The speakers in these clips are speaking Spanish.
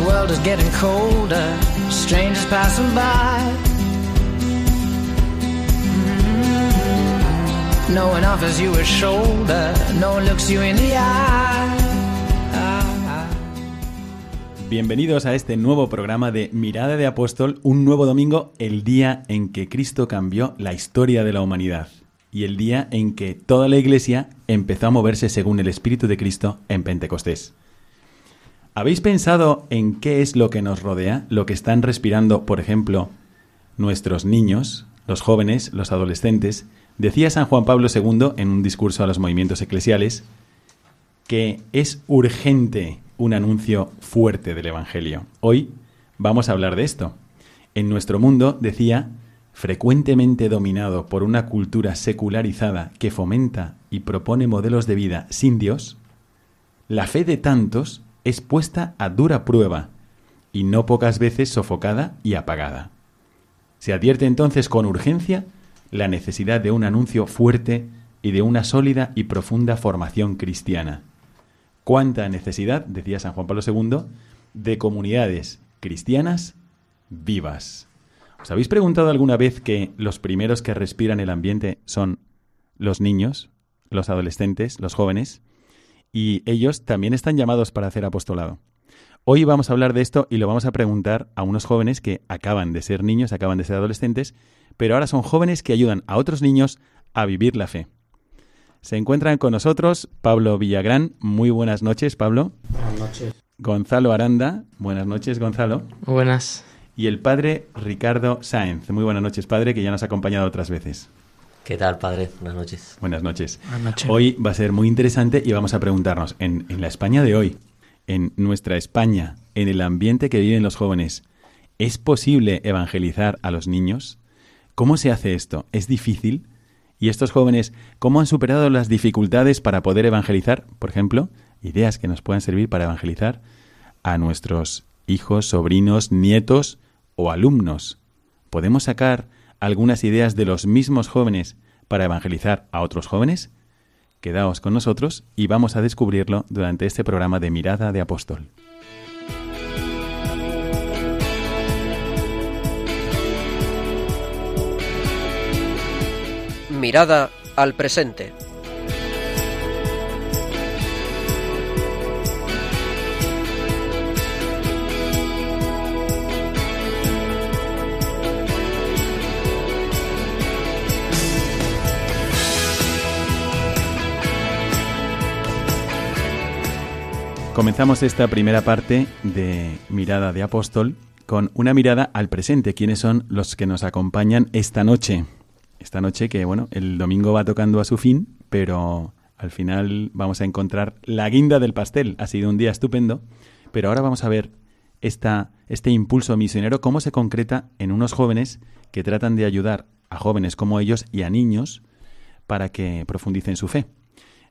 World is getting colder, strangers passing by. Bienvenidos a este nuevo programa de Mirada de Apóstol, un nuevo domingo, el día en que Cristo cambió la historia de la humanidad y el día en que toda la Iglesia empezó a moverse según el Espíritu de Cristo en Pentecostés. ¿Habéis pensado en qué es lo que nos rodea, lo que están respirando, por ejemplo, nuestros niños, los jóvenes, los adolescentes? Decía San Juan Pablo II en un discurso a los movimientos eclesiales que es urgente un anuncio fuerte del Evangelio. Hoy vamos a hablar de esto. En nuestro mundo, decía, frecuentemente dominado por una cultura secularizada que fomenta y propone modelos de vida sin Dios, la fe de tantos es puesta a dura prueba y no pocas veces sofocada y apagada. Se advierte entonces con urgencia la necesidad de un anuncio fuerte y de una sólida y profunda formación cristiana. Cuánta necesidad, decía San Juan Pablo II, de comunidades cristianas vivas. ¿Os habéis preguntado alguna vez que los primeros que respiran el ambiente son los niños, los adolescentes, los jóvenes? Y ellos también están llamados para hacer apostolado. Hoy vamos a hablar de esto y lo vamos a preguntar a unos jóvenes que acaban de ser niños, acaban de ser adolescentes, pero ahora son jóvenes que ayudan a otros niños a vivir la fe. Se encuentran con nosotros Pablo Villagrán. Muy buenas noches, Pablo. Buenas noches. Gonzalo Aranda. Buenas noches, Gonzalo. Buenas. Y el padre Ricardo Sáenz. Muy buenas noches, padre, que ya nos ha acompañado otras veces. ¿Qué tal, padre? Buenas noches. Buenas noches. Buenas noches. Hoy va a ser muy interesante y vamos a preguntarnos, en, en la España de hoy, en nuestra España, en el ambiente que viven los jóvenes, ¿es posible evangelizar a los niños? ¿Cómo se hace esto? ¿Es difícil? ¿Y estos jóvenes cómo han superado las dificultades para poder evangelizar? Por ejemplo, ideas que nos puedan servir para evangelizar a nuestros hijos, sobrinos, nietos o alumnos. ¿Podemos sacar algunas ideas de los mismos jóvenes para evangelizar a otros jóvenes? Quedaos con nosotros y vamos a descubrirlo durante este programa de Mirada de Apóstol. Mirada al presente. Comenzamos esta primera parte de Mirada de Apóstol con una mirada al presente. ¿Quiénes son los que nos acompañan esta noche? Esta noche que, bueno, el domingo va tocando a su fin, pero al final vamos a encontrar la guinda del pastel. Ha sido un día estupendo, pero ahora vamos a ver este impulso misionero, cómo se concreta en unos jóvenes que tratan de ayudar a jóvenes como ellos y a niños para que profundicen su fe.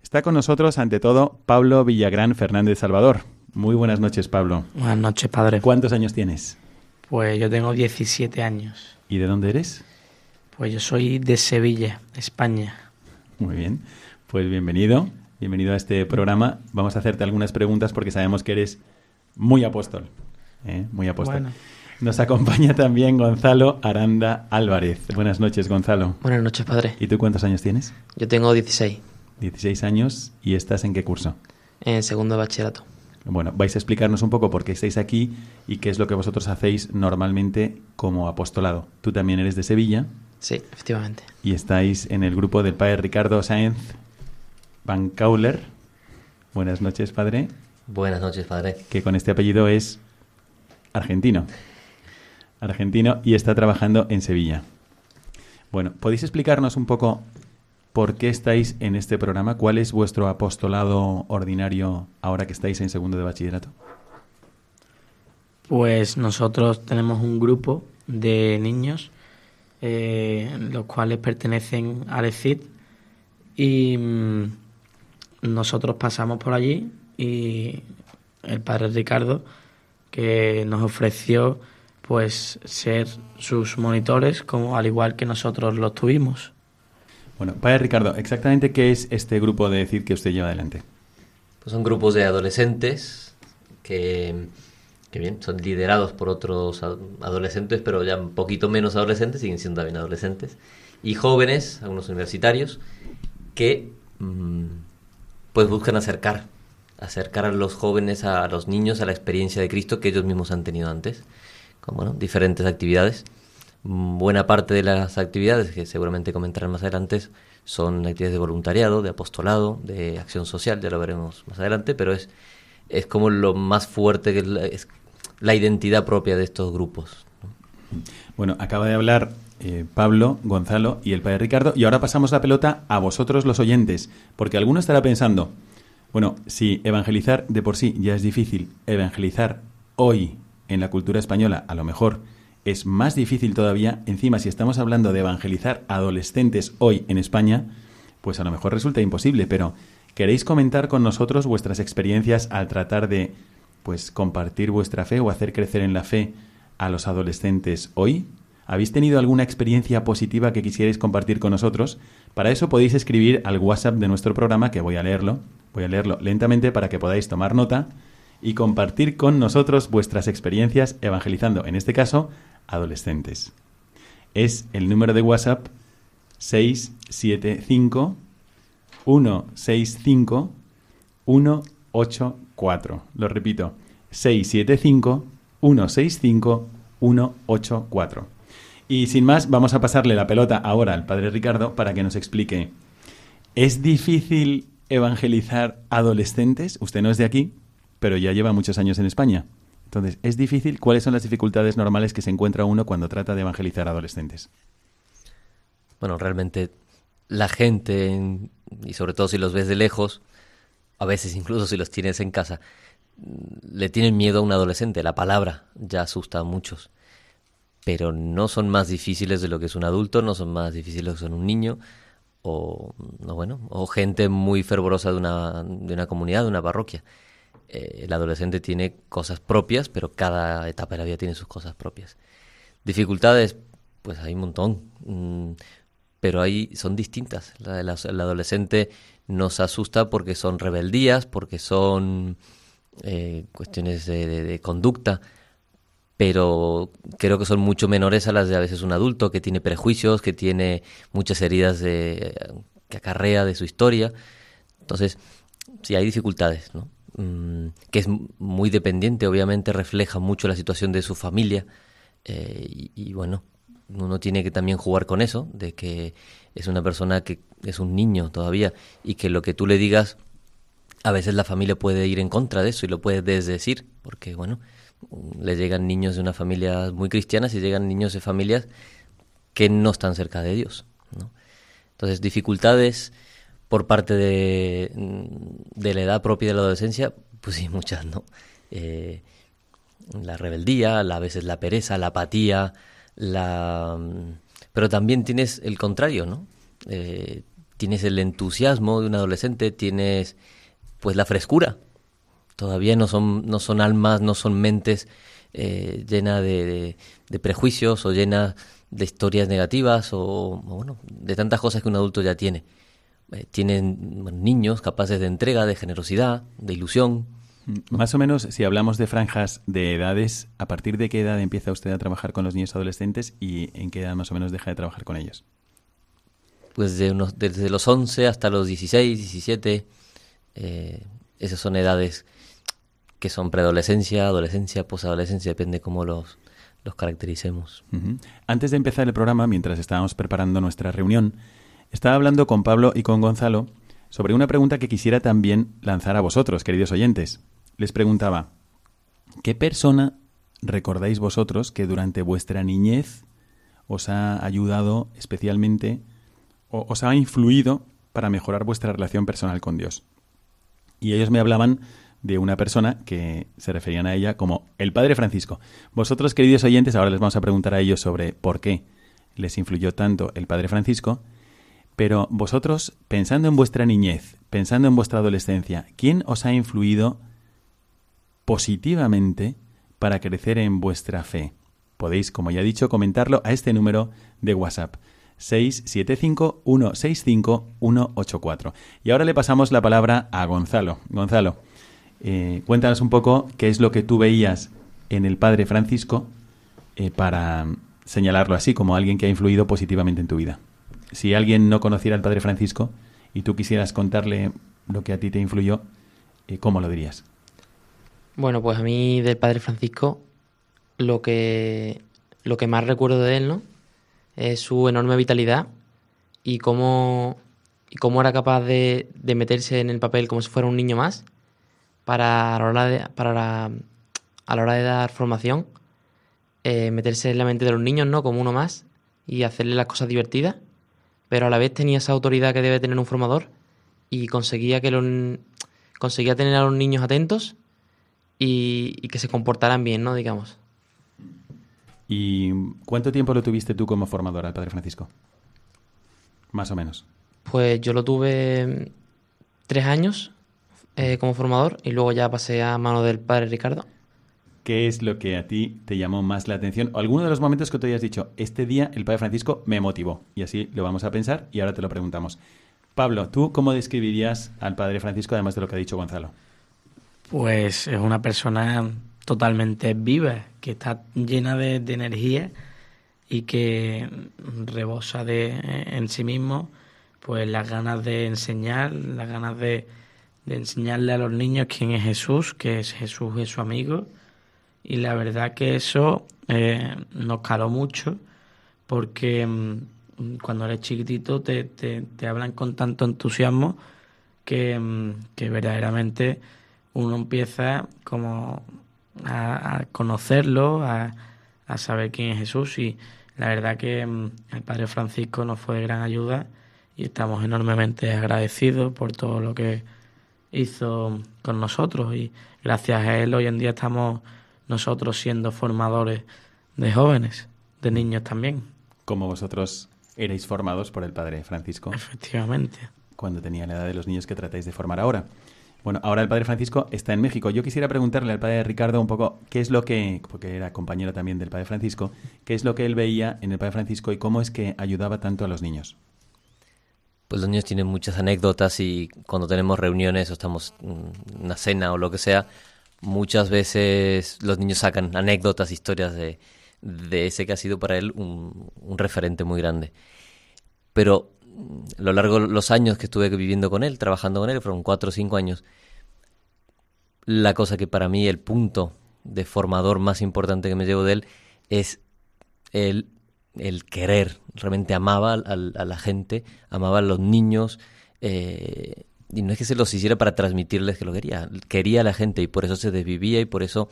Está con nosotros, ante todo, Pablo Villagrán Fernández Salvador. Muy buenas noches, Pablo. Buenas noches, padre. ¿Cuántos años tienes? Pues yo tengo 17 años. ¿Y de dónde eres? Pues yo soy de Sevilla, España. Muy bien. Pues bienvenido. Bienvenido a este programa. Vamos a hacerte algunas preguntas porque sabemos que eres muy apóstol. ¿eh? Muy apóstol. Bueno. Nos acompaña también Gonzalo Aranda Álvarez. Buenas noches, Gonzalo. Buenas noches, padre. ¿Y tú cuántos años tienes? Yo tengo 16. 16 años y estás en qué curso? En segundo de bachillerato. Bueno, vais a explicarnos un poco por qué estáis aquí y qué es lo que vosotros hacéis normalmente como apostolado. Tú también eres de Sevilla. Sí, efectivamente. Y estáis en el grupo del padre Ricardo Sáenz Van Cauler. Buenas noches, padre. Buenas noches, padre. Que con este apellido es argentino. Argentino y está trabajando en Sevilla. Bueno, ¿podéis explicarnos un poco por qué estáis en este programa? ¿Cuál es vuestro apostolado ordinario ahora que estáis en segundo de bachillerato? Pues nosotros tenemos un grupo de niños, eh, los cuales pertenecen al ECID, y mm, nosotros pasamos por allí y el padre Ricardo, que nos ofreció pues ser sus monitores, como al igual que nosotros los tuvimos. Bueno, padre Ricardo, exactamente qué es este grupo de ECID que usted lleva adelante. Pues son grupos de adolescentes que que bien, son liderados por otros adolescentes, pero ya un poquito menos adolescentes, siguen siendo también adolescentes, y jóvenes, algunos universitarios, que mm, pues buscan acercar, acercar a los jóvenes, a los niños, a la experiencia de Cristo que ellos mismos han tenido antes, con bueno, diferentes actividades. Mm, buena parte de las actividades, que seguramente comentarán más adelante, son actividades de voluntariado, de apostolado, de acción social, ya lo veremos más adelante, pero es, es como lo más fuerte, que es la identidad propia de estos grupos. Bueno, acaba de hablar eh, Pablo, Gonzalo y el padre Ricardo, y ahora pasamos la pelota a vosotros los oyentes, porque alguno estará pensando, bueno, si evangelizar de por sí ya es difícil, evangelizar hoy en la cultura española a lo mejor es más difícil todavía, encima si estamos hablando de evangelizar adolescentes hoy en España, pues a lo mejor resulta imposible, pero ¿queréis comentar con nosotros vuestras experiencias al tratar de pues compartir vuestra fe o hacer crecer en la fe a los adolescentes hoy? ¿Habéis tenido alguna experiencia positiva que quisierais compartir con nosotros? Para eso podéis escribir al WhatsApp de nuestro programa, que voy a leerlo, voy a leerlo lentamente para que podáis tomar nota y compartir con nosotros vuestras experiencias evangelizando, en este caso, adolescentes. Es el número de WhatsApp 675 165 185 4. Lo repito, 675-165-184. Y sin más, vamos a pasarle la pelota ahora al padre Ricardo para que nos explique. ¿Es difícil evangelizar adolescentes? Usted no es de aquí, pero ya lleva muchos años en España. Entonces, ¿es difícil? ¿Cuáles son las dificultades normales que se encuentra uno cuando trata de evangelizar adolescentes? Bueno, realmente la gente, y sobre todo si los ves de lejos, a veces incluso si los tienes en casa, le tienen miedo a un adolescente. La palabra ya asusta a muchos. Pero no son más difíciles de lo que es un adulto, no son más difíciles de lo que son un niño, o, no, bueno, o gente muy fervorosa de una, de una comunidad, de una parroquia. Eh, el adolescente tiene cosas propias, pero cada etapa de la vida tiene sus cosas propias. Dificultades, pues hay un montón, mm, pero ahí son distintas. La, el adolescente nos asusta porque son rebeldías, porque son eh, cuestiones de, conducta, pero creo que son mucho menores a las de a veces un adulto que tiene prejuicios, que tiene muchas heridas de, que acarrea de su historia. Entonces, sí hay dificultades, ¿no? Mm, que es muy dependiente, obviamente refleja mucho la situación de su familia eh, y, bueno, uno tiene que también jugar con eso, de que es una persona que es un niño todavía y que lo que tú le digas, a veces la familia puede ir en contra de eso y lo puede desdecir, porque bueno, le llegan niños de una familia muy cristianas y llegan niños de familias que no están cerca de Dios. Entonces, dificultades por parte de, de, la edad propia de la adolescencia, pues sí, muchas, ¿no? Eh, la rebeldía, a veces la pereza, la apatía, la... Pero también tienes el contrario, ¿no? Eh, tienes el entusiasmo de un adolescente, tienes pues la frescura. Todavía no son, no son almas, no son mentes eh, llenas de, prejuicios o llenas de historias negativas o, bueno, de tantas cosas que un adulto ya tiene. Eh, tienen niños capaces de entrega, de generosidad, de ilusión. Más o menos, si hablamos de franjas de edades, ¿a partir de qué edad empieza usted a trabajar con los niños adolescentes y en qué edad más o menos deja de trabajar con ellos? pues de unos, desde los 11 hasta los 16, 17. Eh, esas son edades que son preadolescencia, adolescencia, posadolescencia, depende cómo los, los caractericemos. Antes de empezar el programa, mientras estábamos preparando nuestra reunión, estaba hablando con Pablo y con Gonzalo sobre una pregunta que quisiera también lanzar a vosotros, queridos oyentes. Les preguntaba, ¿qué persona recordáis vosotros que durante vuestra niñez os ha ayudado especialmente o os ha influido para mejorar vuestra relación personal con Dios? Y ellos me hablaban de una persona que se referían a ella como el Padre Francisco. Vosotros, queridos oyentes, ahora les vamos a preguntar a ellos sobre por qué les influyó tanto el Padre Francisco, pero vosotros, pensando en vuestra niñez, pensando en vuestra adolescencia, ¿quién os ha influido positivamente para crecer en vuestra fe? Podéis, como ya he dicho, comentarlo a este número de WhatsApp. 675-165-184. Y ahora le pasamos la palabra a Gonzalo. Gonzalo, eh, cuéntanos un poco qué es lo que tú veías en el Padre Francisco eh, para señalarlo así como alguien que ha influido positivamente en tu vida. Si alguien no conociera al Padre Francisco y tú quisieras contarle lo que a ti te influyó, eh, ¿cómo lo dirías? Bueno, pues a mí del Padre Francisco lo que, lo que más recuerdo de él, ¿no? Es su enorme vitalidad y cómo, y cómo era capaz de, meterse en el papel como si fuera un niño más para a la hora de, para la- a la hora de dar formación, eh, meterse en la mente de los niños, ¿no? Como uno más y hacerle las cosas divertidas, pero a la vez tenía esa autoridad que debe tener un formador y conseguía que los, conseguía tener a los niños atentos y, y que se comportaran bien, ¿no? Digamos. ¿Y cuánto tiempo lo tuviste tú como formador al Padre Francisco? Más o menos. Pues yo lo tuve mm, tres años eh, como formador y luego ya pasé a mano del padre Ricardo. ¿Qué es lo que a ti te llamó más la atención? O alguno de los momentos que tú hayas dicho, este día el Padre Francisco me motivó. Y así lo vamos a pensar y ahora te lo preguntamos. Pablo, ¿tú cómo describirías al Padre Francisco además de lo que ha dicho Gonzalo? Pues es una persona totalmente viva, que está llena de, energía y que rebosa de, en sí mismo pues las ganas de enseñar, las ganas de, de enseñarle a los niños quién es Jesús, que es Jesús es su amigo. Y la verdad que eso eh, nos caló mucho porque mm, cuando eres chiquitito te, te, hablan con tanto entusiasmo que, mm, que verdaderamente uno empieza como a, a conocerlo, a, a saber quién es Jesús y la verdad que mm, el Padre Francisco nos fue de gran ayuda y estamos enormemente agradecidos por todo lo que hizo con nosotros y gracias a él hoy en día estamos nosotros siendo formadores de jóvenes, de niños también, Como vosotros erais formados por el Padre Francisco efectivamente. cuando tenía la edad de los niños que tratáis de formar ahora. Bueno, ahora el Padre Francisco está en México. Yo quisiera preguntarle al Padre Ricardo un poco qué es lo que, porque era compañero también del Padre Francisco, qué es lo que él veía en el Padre Francisco y cómo es que ayudaba tanto a los niños. Pues los niños tienen muchas anécdotas y cuando tenemos reuniones o estamos en una cena o lo que sea, muchas veces los niños sacan anécdotas, historias de, de ese que ha sido para él un, referente muy grande. Pero mm, a lo largo de los años que estuve viviendo con él, trabajando con él, fueron cuatro o cinco años, la cosa que para mí el punto de formador más importante que me llevo de él es el, el querer. Realmente amaba al- a la gente, amaba a los niños. eh, y no es que se los hiciera para transmitirles que lo quería. Quería a la gente y por eso se desvivía y por eso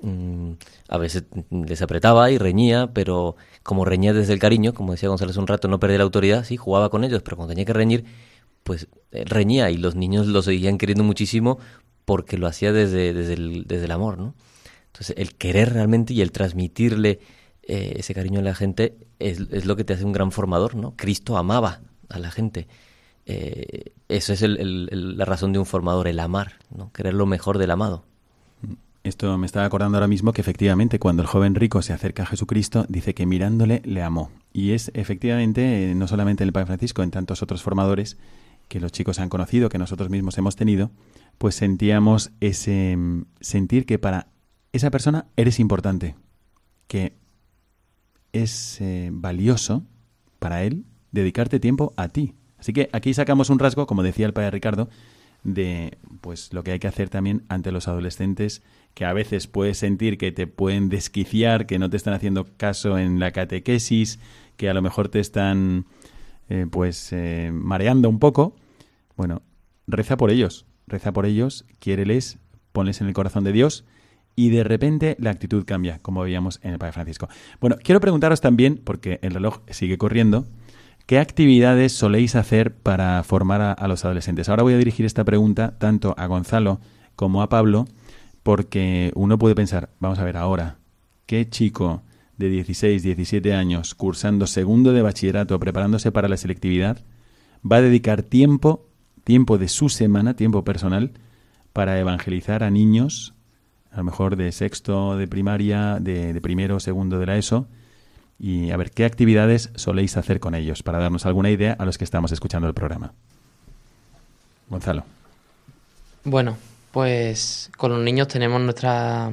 mm, a veces les apretaba y reñía, pero como reñía desde el cariño, como decía González un rato, no perdía la autoridad, sí, jugaba con ellos, pero cuando tenía que reñir, pues eh, reñía y los niños lo seguían queriendo muchísimo porque lo hacía desde, desde, el, desde el amor, ¿no? Entonces, el querer realmente y el transmitirle eh, ese cariño a la gente es, es lo que te hace un gran formador, ¿no? Cristo amaba a la gente. Eh, eso es la razón de un formador, el amar, ¿no? Querer lo mejor del amado. Esto me estaba acordando ahora mismo que efectivamente cuando el joven rico se acerca a Jesucristo dice que mirándole le amó. Y es efectivamente eh, no solamente en el Padre Francisco, en tantos otros formadores que los chicos han conocido, que nosotros mismos hemos tenido, pues sentíamos ese mm, sentir que para esa persona eres importante, que es eh, valioso para él dedicarte tiempo a ti. Así que aquí sacamos un rasgo, como decía el padre Ricardo, de pues lo que hay que hacer también ante los adolescentes que a veces puedes sentir que te pueden desquiciar, que no te están haciendo caso en la catequesis, que a lo mejor te están eh, pues eh, mareando un poco. Bueno, reza por ellos, reza por ellos, quiéreles, ponles en el corazón de Dios y de repente la actitud cambia, como veíamos en el Padre Francisco. Bueno, quiero preguntaros también, porque el reloj sigue corriendo, ¿qué actividades soléis hacer para formar a, los adolescentes? Ahora voy a dirigir esta pregunta tanto a Gonzalo como a Pablo, porque uno puede pensar, vamos a ver ahora, ¿qué chico de 16, 17 años cursando segundo de bachillerato, preparándose para la selectividad, va a dedicar tiempo, tiempo de su semana, tiempo personal, para evangelizar a niños a lo mejor de sexto de primaria, de, de primero, segundo de la ESO, y a ver qué actividades soléis hacer con ellos para darnos alguna idea a los que estamos escuchando el programa. Gonzalo. Bueno, pues con los niños tenemos nuestra,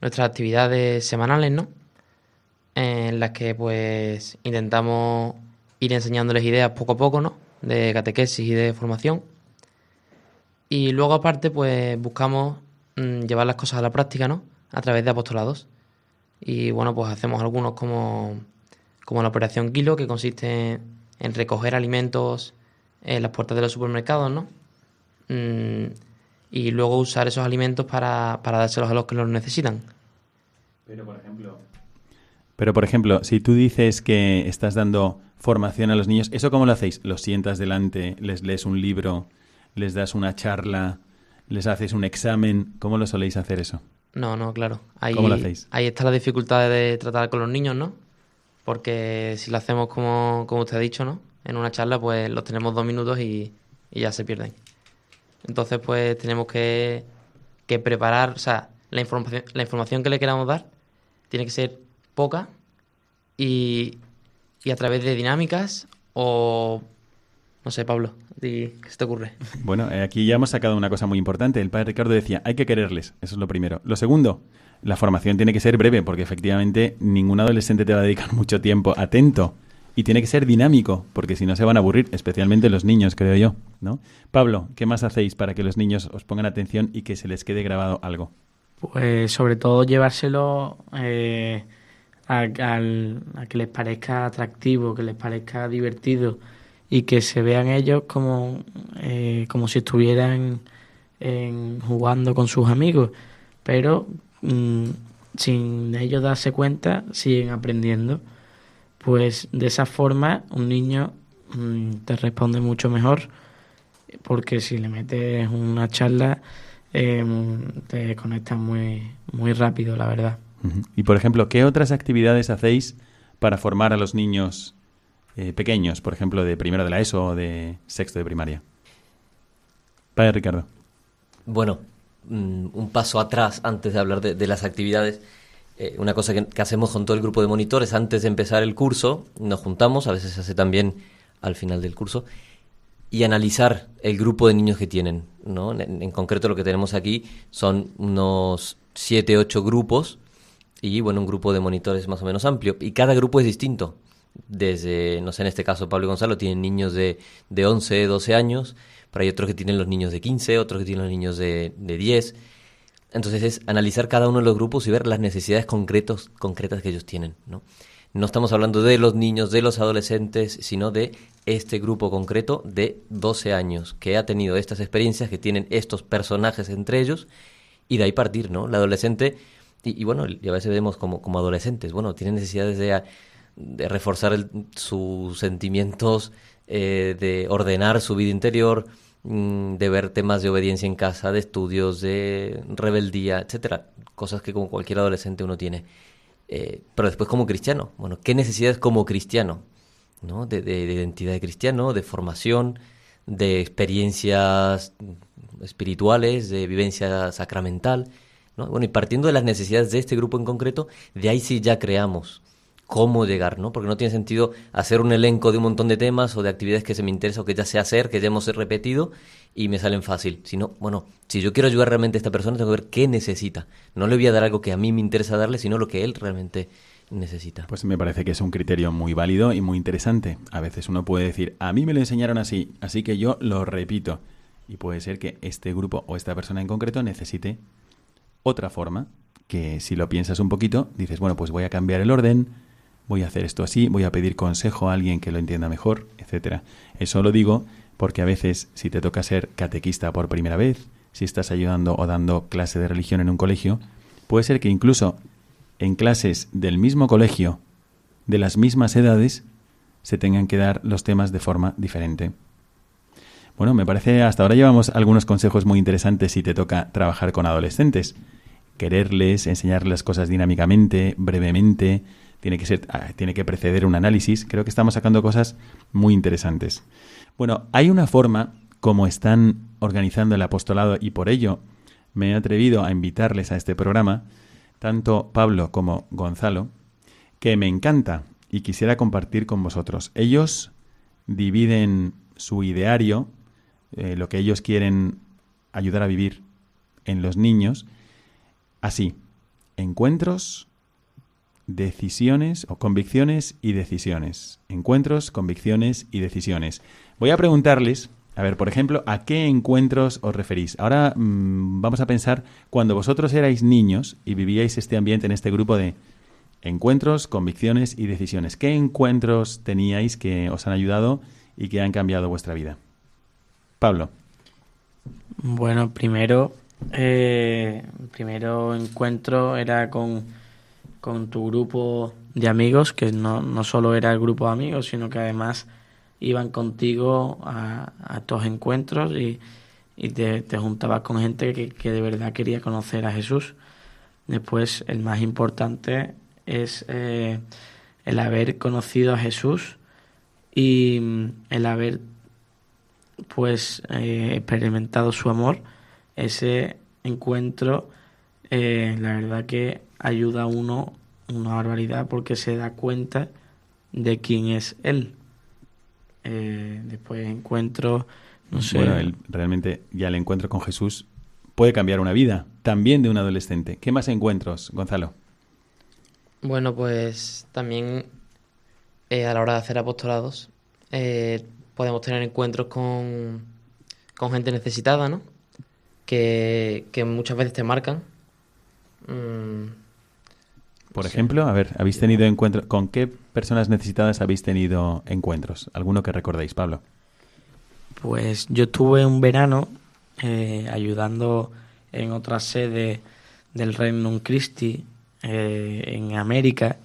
nuestras actividades semanales, ¿no? En las que pues intentamos ir enseñándoles ideas poco a poco, ¿no? De catequesis y de formación. Y luego aparte pues buscamos Mm, llevar las cosas a la práctica, ¿no? A través de apostolados. Y bueno, pues hacemos algunos como, como la operación Kilo, que consiste en recoger alimentos en las puertas de los supermercados, ¿no? Mm, y luego usar esos alimentos para, para dárselos a los que los necesitan. Pero por ejemplo. Pero por ejemplo, si tú dices que estás dando formación a los niños, ¿eso cómo lo hacéis? ¿Los sientas delante, les lees un libro, les das una charla? les haces un examen. ¿Cómo lo soléis hacer eso? No, no, claro. Ahí, ¿Cómo lo hacéis? Ahí está la dificultad de tratar con los niños, ¿no? Porque si lo hacemos como, como usted ha dicho, ¿no? En una charla, pues los tenemos dos minutos y, ya se pierden. Entonces, pues tenemos que, que preparar, o sea, la información, la información que le queramos dar tiene que ser poca y, y a través de dinámicas o, no sé, Pablo, ¿Qué se te ocurre? Bueno, eh, aquí ya hemos sacado una cosa muy importante. El padre Ricardo decía, hay que quererles. Eso es lo primero. Lo segundo, la formación tiene que ser breve, porque efectivamente ningún adolescente te va a dedicar mucho tiempo atento. Y tiene que ser dinámico, porque si no se van a aburrir, especialmente los niños, creo yo. ¿no? Pablo, ¿qué más hacéis para que los niños os pongan atención y que se les quede grabado algo? Pues sobre todo llevárselo eh, a, a que les parezca atractivo, que les parezca divertido y que se vean ellos como, eh, como si estuvieran jugando con sus amigos, pero mm, sin ellos darse cuenta siguen aprendiendo. Pues de esa forma un niño mm, te responde mucho mejor porque si le metes una charla em, te conectas muy, muy rápido, la verdad. Y por ejemplo, ¿qué otras actividades hacéis para formar a los niños eh, pequeños, por ejemplo, de primero de la ESO o de sexto de primaria? Padre Ricardo. Bueno, mm, un paso atrás antes de hablar de, las actividades. Eh, una cosa que, hacemos con todo el grupo de monitores antes de empezar el curso, nos juntamos, a veces se hace también al final del curso, y analizar el grupo de niños que tienen. ¿no? En, en concreto lo que tenemos aquí son unos 7, 8 grupos y bueno, un grupo de monitores más o menos amplio. Y cada grupo es distinto desde, no sé, en este caso Pablo y Gonzalo tienen niños de, de 11, 12 años, pero hay otros que tienen los niños de 15, otros que tienen los niños de, de 10. Entonces es analizar cada uno de los grupos y ver las necesidades concretos, concretas que ellos tienen. ¿no? no estamos hablando de los niños, de los adolescentes, sino de este grupo concreto de 12 años que ha tenido estas experiencias, que tienen estos personajes entre ellos, y de ahí partir, ¿no? La adolescente, y, bueno, y a veces vemos como, como adolescentes, bueno, tienen necesidades de de reforzar sus sentimientos, eh, de ordenar su vida interior, mm, de ver temas de obediencia en casa, de estudios, de rebeldía, etcétera, cosas que como cualquier adolescente uno tiene. Eh, pero después como cristiano, bueno, ¿qué necesidades como cristiano? ¿no? De, de, identidad de cristiano, de formación, de experiencias espirituales, de vivencia sacramental. ¿no? Bueno, y partiendo de las necesidades de este grupo en concreto, de ahí sí ya creamos cómo llegar, ¿no? Porque no tiene sentido hacer un elenco de un montón de temas o de actividades que se me interesa o que ya sé hacer, que ya hemos repetido y me salen fácil. Sino, bueno, si yo quiero ayudar realmente a esta persona, tengo que ver qué necesita. No le voy a dar algo que a mí me interesa darle, sino lo que él realmente necesita. Pues me parece que es un criterio muy válido y muy interesante. A veces uno puede decir, a mí me lo enseñaron así, así que yo lo repito. Y puede ser que este grupo o esta persona en concreto necesite otra forma, que si lo piensas un poquito, dices, bueno, pues voy a cambiar el orden, voy a hacer esto así, voy a pedir consejo a alguien que lo entienda mejor, etcétera. Eso lo digo porque a veces si te toca ser catequista por primera vez, si estás ayudando o dando clase de religión en un colegio, puede ser que incluso en clases del mismo colegio, de las mismas edades, se tengan que dar los temas de forma diferente. Bueno, me parece hasta ahora llevamos algunos consejos muy interesantes si te toca trabajar con adolescentes. Quererles, enseñarles las cosas dinámicamente, brevemente, tiene que ser ah, tiene que preceder un análisis. Creo que estamos sacando cosas muy interesantes. Bueno, hay una forma como están organizando el apostolado y por ello me he atrevido a invitarles a este programa, tanto Pablo como Gonzalo, que me encanta y quisiera compartir con vosotros. Ellos dividen su ideario eh, lo que ellos quieren ayudar a vivir en los niños, así, encuentros, decisiones o convicciones y decisiones. Encuentros, convicciones y decisiones. Voy a preguntarles, a ver, por ejemplo, ¿a qué encuentros os referís? Ahora mmm, vamos a pensar cuando vosotros erais niños y vivíais este ambiente en este grupo de encuentros, convicciones y decisiones. ¿Qué encuentros teníais que os han ayudado y que han cambiado vuestra vida? Pablo. Bueno, primero, eh, primero encuentro era con, con, tu grupo de amigos, que no, no, solo era el grupo de amigos, sino que además iban contigo a, a estos encuentros y, y te, te, juntabas con gente que, que, de verdad quería conocer a Jesús. Después, el más importante es eh, el haber conocido a Jesús y mm, el haber pues eh, experimentado su amor, ese encuentro, eh, la verdad que ayuda a uno una barbaridad porque se da cuenta de quién es él. Eh, después encuentro, no sé. Bueno, el, realmente ya el encuentro con Jesús puede cambiar una vida, también de un adolescente. ¿Qué más encuentros, Gonzalo? Bueno, pues también eh, a la hora de hacer apostolados eh, podemos tener encuentros con, con gente necesitada, ¿no? Que, que, muchas veces te marcan. Mm, Por sí. ejemplo, a ver, ¿habéis tenido encuentros? ¿Con qué personas necesitadas habéis tenido encuentros? ¿Alguno que recordéis, Pablo? Pues yo tuve un verano eh, ayudando en otra sede del Reino Christi eh, en América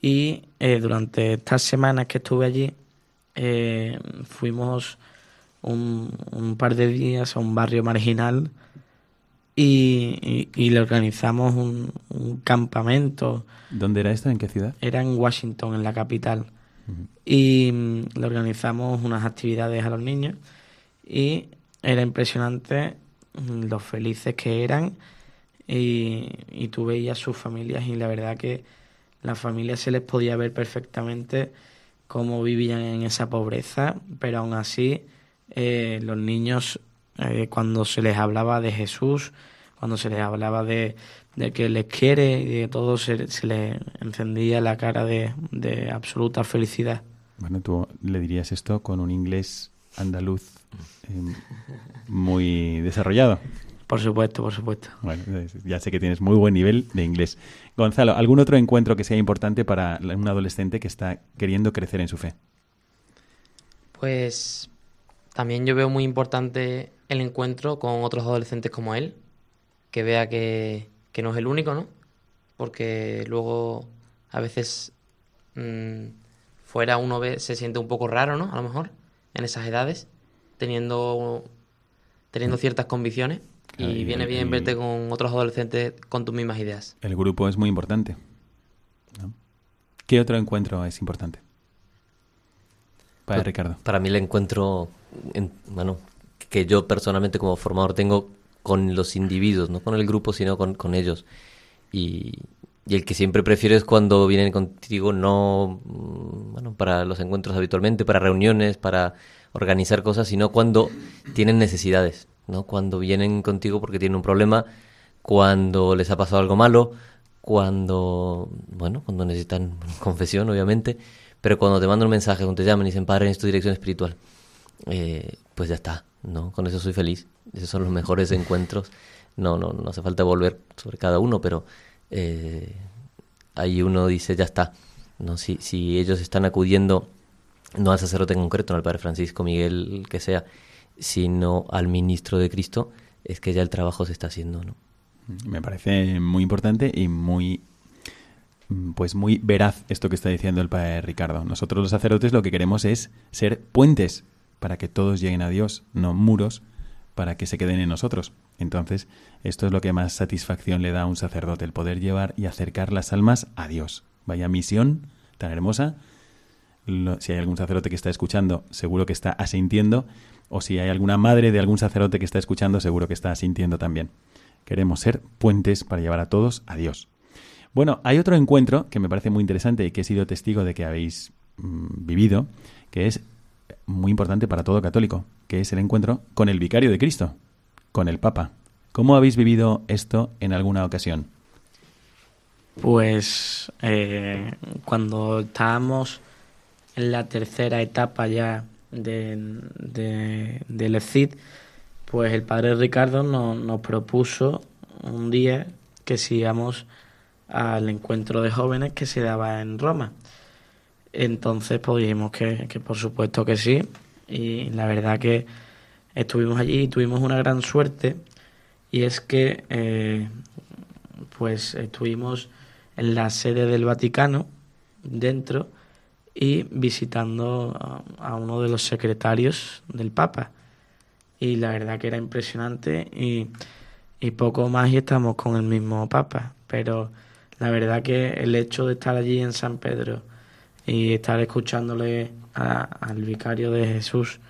y eh, durante estas semanas que estuve allí eh, fuimos un, un, par de días a un barrio marginal y, y, y le organizamos un, un, campamento. ¿Dónde era esto? ¿En qué ciudad? Era en Washington, en la capital. Uh -huh. Y mm, le organizamos unas actividades a los niños y era impresionante mm, los felices que eran y, y tú veías sus familias y la verdad que las familias se les podía ver perfectamente cómo vivían en esa pobreza, pero aún así eh, los niños eh, cuando se les hablaba de Jesús, cuando se les hablaba de, de que les quiere y de todo, se, se les encendía la cara de, de, absoluta felicidad. Bueno, tú le dirías esto con un inglés andaluz eh, muy desarrollado. Por supuesto, por supuesto. Bueno, ya sé que tienes muy buen nivel de inglés. Gonzalo, ¿algún otro encuentro que sea importante para un adolescente que está queriendo crecer en su fe? Pues también yo veo muy importante el encuentro con otros adolescentes como él, que vea que, que no es el único, ¿no? Porque luego a veces mmm, fuera uno ve, se siente un poco raro, ¿no? A lo mejor en esas edades, teniendo, teniendo ciertas convicciones. Y Ay, viene bien el, verte con otros adolescentes con tus mismas ideas. El grupo es muy importante. ¿no? ¿Qué otro encuentro es importante? Para pues, Ricardo. Para mí el encuentro, en, bueno, que yo personalmente como formador tengo con los individuos, no con el grupo, sino con, con ellos. Y, y, el que siempre prefiero es cuando vienen contigo, no bueno, para los encuentros habitualmente, para reuniones, para organizar cosas, sino cuando tienen necesidades. ¿no? Cuando vienen contigo porque tienen un problema, cuando les ha pasado algo malo, cuando, bueno, cuando necesitan confesión, obviamente, pero cuando te mandan un mensaje, cuando te llaman y dicen, Padre, en tu dirección espiritual, eh, pues ya está, ¿no? Con eso soy feliz. Esos son los mejores encuentros. No, no, no hace falta volver sobre cada uno, pero eh, ahí uno dice, ya está. ¿no? Si, si ellos están acudiendo, no al sacerdote en concreto, no al Padre Francisco, Miguel, el que sea, sino al ministro de Cristo, es que ya el trabajo se está haciendo, ¿no? Me parece muy importante y muy pues muy veraz esto que está diciendo el padre Ricardo. Nosotros los sacerdotes lo que queremos es ser puentes para que todos lleguen a Dios, no muros para que se queden en nosotros. Entonces, esto es lo que más satisfacción le da a un sacerdote, el poder llevar y acercar las almas a Dios. Vaya misión tan hermosa. si hay algún sacerdote que está escuchando, seguro que está asintiendo. O si hay alguna madre de algún sacerdote que está escuchando, seguro que está asintiendo también. Queremos ser puentes para llevar a todos a Dios. Bueno, hay otro encuentro que me parece muy interesante y que he sido testigo de que habéis mm, vivido, que es muy importante para todo católico, que es el encuentro con el vicario de Cristo, con el Papa. ¿Cómo habéis vivido esto en alguna ocasión? Pues eh, cuando estábamos en la tercera etapa ya de, de, del ECID, pues el padre Ricardo nos, propuso un día que sigamos al encuentro de jóvenes que se daba en Roma. Entonces, pues dijimos que, por supuesto que sí. Y la verdad que estuvimos allí y tuvimos una gran suerte. Y es que, eh, pues, estuvimos en la sede del Vaticano, dentro, y visitando a uno de los secretarios del Papa y la verdad que era impresionante y, poco más y estamos con el mismo Papa. Pero la verdad que el hecho de estar allí en San Pedro y estar escuchándole al vicario de Jesús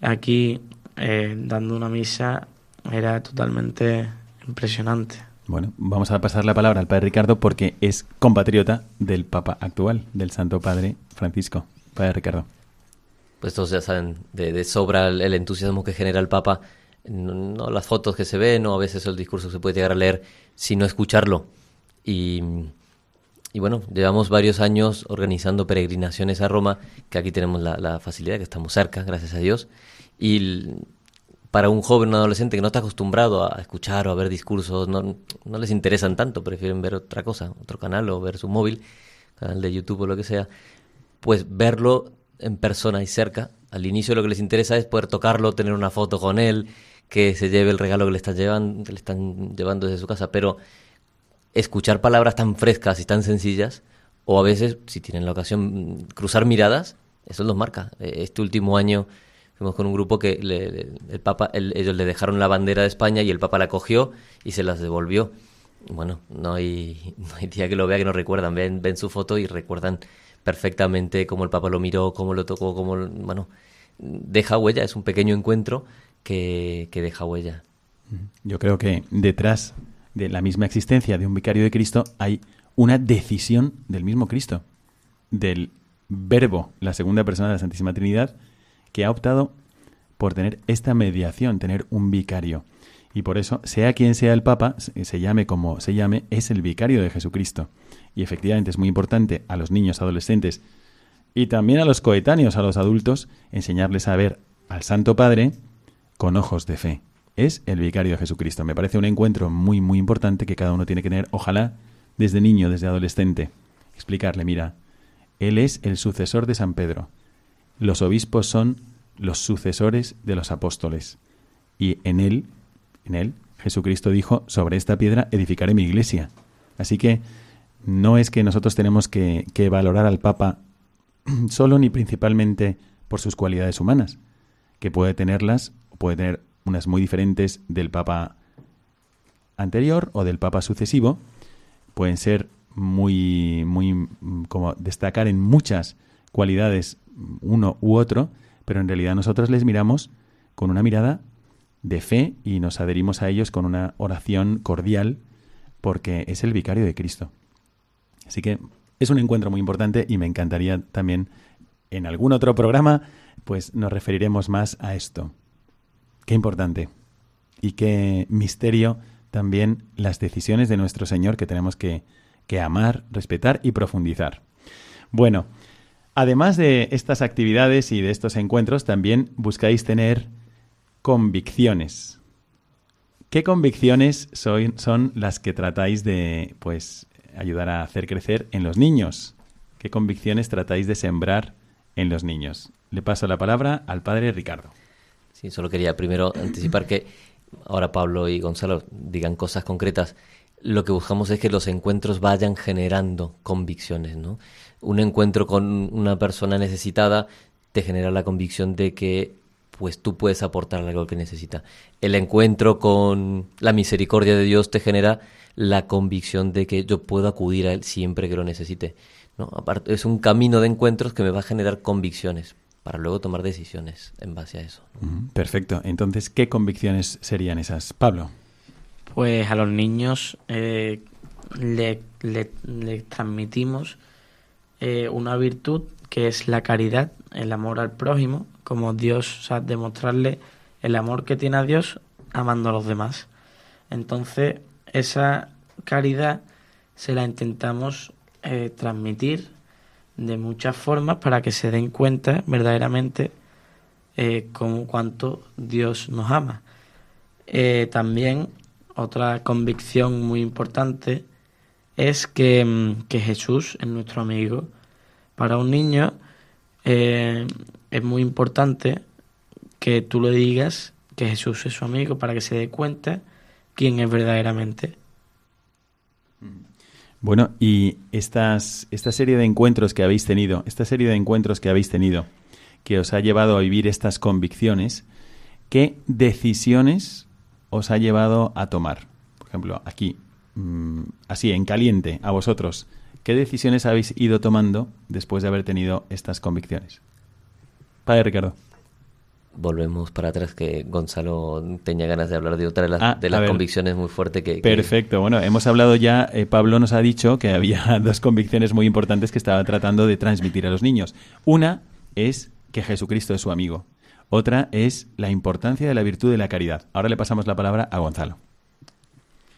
aquí eh, dando una misa era totalmente impresionante. Bueno, vamos a pasar la palabra al Padre Ricardo porque es compatriota del Papa actual, del Santo Padre Francisco. Padre Ricardo pues todos ya saben de, sobra el, entusiasmo que genera el Papa, no, las fotos que se ven, o a veces el discurso que se puede llegar a leer, sino escucharlo. Y, y bueno, llevamos varios años organizando peregrinaciones a Roma, que aquí tenemos la, facilidad, que estamos cerca, gracias a Dios. Y para un joven, un adolescente que no está acostumbrado a escuchar o a ver discursos, no, no les interesan tanto, prefieren ver otra cosa, otro canal o ver su móvil, canal de YouTube o lo que sea, pues verlo en persona y cerca. Al inicio lo que les interesa es poder tocarlo, tener una foto con él, que se lleve el regalo que le están llevando, que le están llevando desde su casa, pero escuchar palabras tan frescas y tan sencillas, o a veces, si tienen la ocasión, cruzar miradas, eso los marca. E, este último año fuimos con un grupo que el Papa, ellos le dejaron la bandera de España y el Papa la cogió y se las devolvió. Bueno, no hay, no hay día que lo vea que no recuerdan, ven, ven su foto y recuerdan perfectamente cómo el Papa lo miró, cómo lo tocó, cómo, bueno, deja huella, es un pequeño encuentro que, que deja huella. Yo creo que detrás de la misma existencia de un vicario de Cristo hay una decisión del mismo Cristo, del Verbo, la segunda persona de la Santísima Trinidad, que ha optado por tener esta mediación, tener un vicario. Y por eso, sea quien sea el Papa, se llame como se llame, es el vicario de Jesucristo y efectivamente es muy importante a los niños, adolescentes y también a los coetáneos, a los adultos, enseñarles a ver al Santo Padre con ojos de fe. Es el vicario de Jesucristo. Me parece un encuentro muy, muy importante que cada uno tiene que tener, ojalá, desde niño, desde adolescente. Explicarle, mira, Él es el sucesor de San Pedro. Los obispos son los sucesores de los apóstoles. Y en Él, en Él, Jesucristo dijo, sobre esta piedra edificaré mi iglesia. Así que no es que nosotros tenemos que, valorar al Papa solo ni principalmente por sus cualidades humanas, que puede tenerlas, puede tener unas muy diferentes del Papa anterior o del Papa sucesivo, pueden ser muy, muy, como destacar en muchas cualidades uno u otro, pero en realidad nosotros les miramos con una mirada de fe y nos adherimos a ellos con una oración cordial porque es el vicario de Cristo. Así que es un encuentro muy importante y me encantaría también en algún otro programa pues nos referiremos más a esto. Qué importante y qué misterio también las decisiones de nuestro Señor que tenemos que, que amar, respetar y profundizar. Bueno, además de estas actividades y de estos encuentros, también buscáis tener convicciones. ¿Qué convicciones son, son las que tratáis de pues ayudar a hacer crecer en los niños? ¿Qué convicciones tratáis de sembrar en los niños? Le paso la palabra al padre Ricardo. Sí, solo quería primero anticipar que ahora Pablo y Gonzalo digan cosas concretas. Lo que buscamos es que los encuentros vayan generando convicciones, ¿no? Un encuentro con una persona necesitada te genera la convicción de que pues tú puedes aportar algo que necesita. El encuentro con la misericordia de Dios te genera la convicción de que yo puedo acudir a Él siempre que lo necesite. ¿no? Es un camino de encuentros que me va a generar convicciones para luego tomar decisiones en base a eso. Perfecto. Entonces, ¿qué convicciones serían esas, Pablo? Pues a los niños eh, le, le, transmitimos eh, una virtud que es la caridad, el amor al prójimo, como Dios, o sea, demostrarle el amor que tiene a Dios amando a los demás. Entonces, esa caridad se la intentamos eh, transmitir de muchas formas para que se den cuenta verdaderamente eh, con cuánto Dios nos ama. Eh, también otra convicción muy importante es que, mm, que Jesús es nuestro amigo. Para un niño eh, es muy importante que tú le digas que Jesús es su amigo para que se dé cuenta quién es verdaderamente. Bueno, y estas, esta serie de encuentros que habéis tenido, esta serie de encuentros que habéis tenido, que os ha llevado a vivir estas convicciones, ¿qué decisiones os ha llevado a tomar? Por ejemplo, aquí, mm, así, en caliente, a vosotros, ¿qué decisiones habéis ido tomando después de haber tenido estas convicciones? Padre Ricardo. Volvemos para atrás, que Gonzalo tenía ganas de hablar de otra de las, ah, convicciones muy fuertes que, Perfecto, bueno, hemos hablado ya, eh, Pablo nos ha dicho que había dos convicciones muy importantes que estaba tratando de transmitir a los niños. Una es que Jesucristo es su amigo. Otra es la importancia de la virtud de la caridad. Ahora le pasamos la palabra a Gonzalo.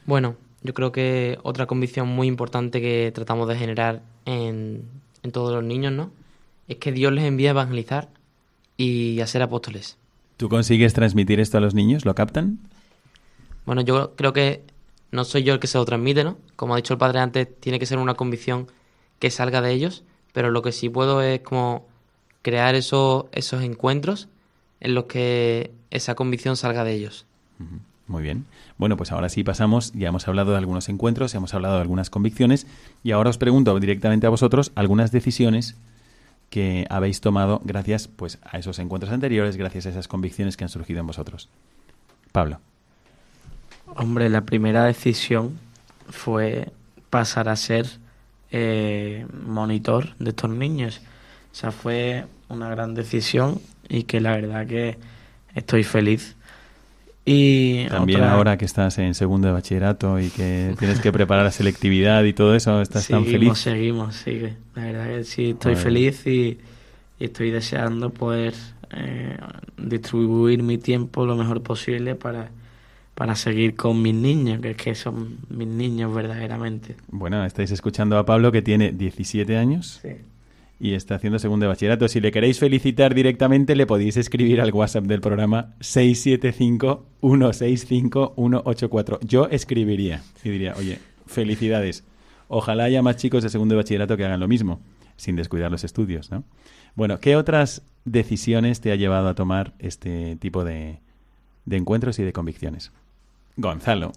Bueno, yo creo que otra convicción muy importante que tratamos de generar en, en todos los niños, ¿no? Es que Dios les envía a evangelizar y a ser apóstoles. ¿Tú consigues transmitir esto a los niños? ¿Lo captan? Bueno, yo creo que no soy yo el que se lo transmite, ¿no? Como ha dicho el padre antes, tiene que ser una convicción que salga de ellos, pero lo que sí puedo es como crear esos, esos encuentros en los que esa convicción salga de ellos. Muy bien. Bueno, pues ahora sí pasamos, ya hemos hablado de algunos encuentros, hemos hablado de algunas convicciones y ahora os pregunto directamente a vosotros algunas decisiones que habéis tomado gracias pues a esos encuentros anteriores, gracias a esas convicciones que han surgido en vosotros. Pablo. Hombre, la primera decisión fue pasar a ser eh, monitor de estos niños. O sea, fue una gran decisión y que la verdad que estoy feliz. Y también ahora que estás en segundo de bachillerato y que tienes que preparar la selectividad y todo eso, estás tan feliz. Seguimos, sigue. La verdad que sí, estoy feliz y, estoy deseando poder eh, distribuir mi tiempo lo mejor posible para, para seguir con mis niños, que es que son mis niños verdaderamente. Bueno, estáis escuchando a Pablo que tiene 17 años. Sí y está haciendo segundo de bachillerato. Si le queréis felicitar directamente, le podéis escribir al WhatsApp del programa 675-165-184. Yo escribiría y diría, oye, felicidades. Ojalá haya más chicos de segundo de bachillerato que hagan lo mismo, sin descuidar los estudios, ¿no? Bueno, ¿qué otras decisiones te ha llevado a tomar este tipo de, encuentros y de convicciones? Gonzalo.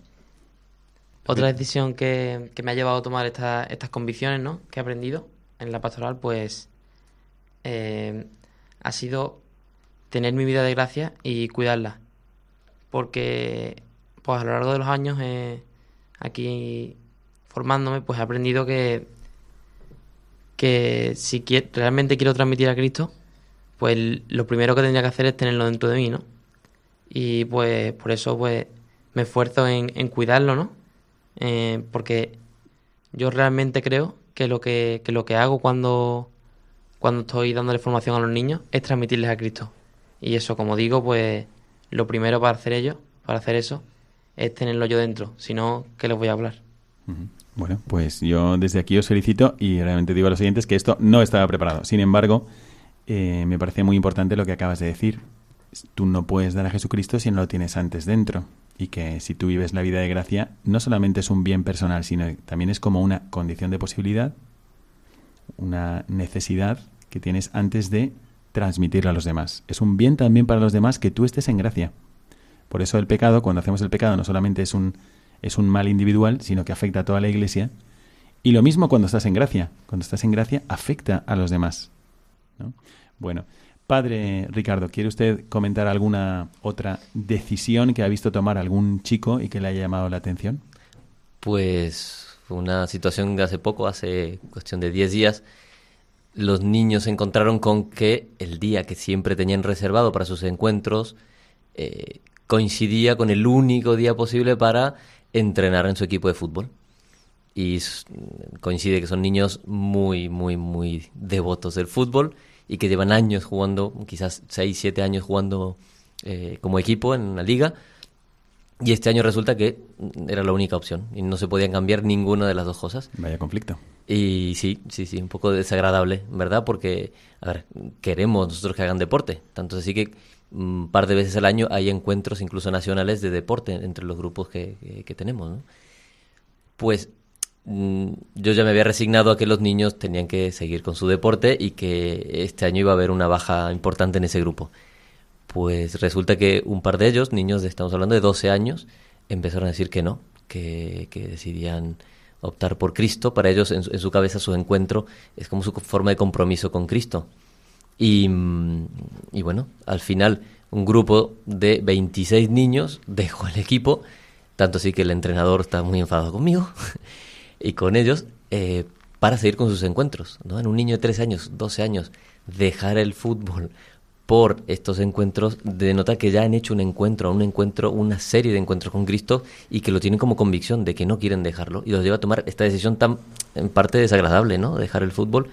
Otra decisión que, me ha llevado a tomar estas convicciones, ¿no? Que he aprendido en la pastoral, pues eh, ha sido tener mi vida de gracia y cuidarla. Porque pues a lo largo de los años eh, aquí formándome, pues he aprendido que, que si realmente quiero transmitir a Cristo, pues lo primero que tendría que hacer es tenerlo dentro de mí, ¿no? Y pues por eso pues me esfuerzo en, cuidarlo, ¿no? Eh, porque yo realmente creo que lo que, lo que hago cuando, cuando estoy dándole formación a los niños es transmitirles a Cristo. Y eso, como digo, pues lo primero para hacer ello, para hacer eso, es tenerlo yo dentro, si no, ¿qué les voy a hablar? Bueno, pues yo desde aquí os felicito y realmente digo a los siguientes que esto no estaba preparado. Sin embargo, eh, me parece muy importante lo que acabas de decir. Tú no puedes dar a Jesucristo si no lo tienes antes dentro. Y que si tú vives la vida de gracia, no solamente es un bien personal, sino también es como una condición de posibilidad, una necesidad que tienes antes de transmitirlo a los demás. Es un bien también para los demás que tú estés en gracia. Por eso el pecado, cuando hacemos el pecado, no solamente es un, es un mal individual, sino que afecta a toda la iglesia. Y lo mismo cuando estás en gracia. Cuando estás en gracia, afecta a los demás. ¿no? Bueno, padre Ricardo, ¿quiere usted comentar alguna otra decisión que ha visto tomar algún chico y que le haya llamado la atención? Pues una situación de hace poco, hace cuestión de 10 días, los niños se encontraron con que el día que siempre tenían reservado para sus encuentros eh, coincidía con el único día posible para entrenar en su equipo de fútbol. Y coincide que son niños muy, muy, muy devotos del fútbol y que llevan años jugando, quizás 6, 7 años jugando eh, como equipo en la liga. Y este año resulta que mm, era la única opción y no se podían cambiar ninguna de las dos cosas. Vaya conflicto. Y sí, sí, sí, un poco desagradable, ¿verdad? Porque, a ver, queremos nosotros que hagan deporte. Tanto así que un par de veces al año hay encuentros incluso nacionales de deporte entre los grupos que, que- que tenemos, ¿no? Pues mm, yo ya me había resignado a que los niños tenían que seguir con su deporte y que este año iba a haber una baja importante en ese grupo. Pues resulta que un par de ellos, niños, de, estamos hablando de 12 años, empezaron a decir que no, que, que decidían optar por Cristo. Para ellos, en su, en su cabeza, su encuentro es como su forma de compromiso con Cristo. Y, mm, y bueno, al final, un grupo de 26 niños dejó el equipo, tanto así que el entrenador está muy enfadado conmigo y con ellos, eh, para seguir con sus encuentros. ¿no? En un niño de 3 años, 12 años, dejar el fútbol por estos encuentros denota que ya han hecho un encuentro, un encuentro, una serie de encuentros con Cristo y que lo tienen como convicción de que no quieren dejarlo y los lleva a tomar esta decisión tan en parte desagradable, ¿no? Dejar el fútbol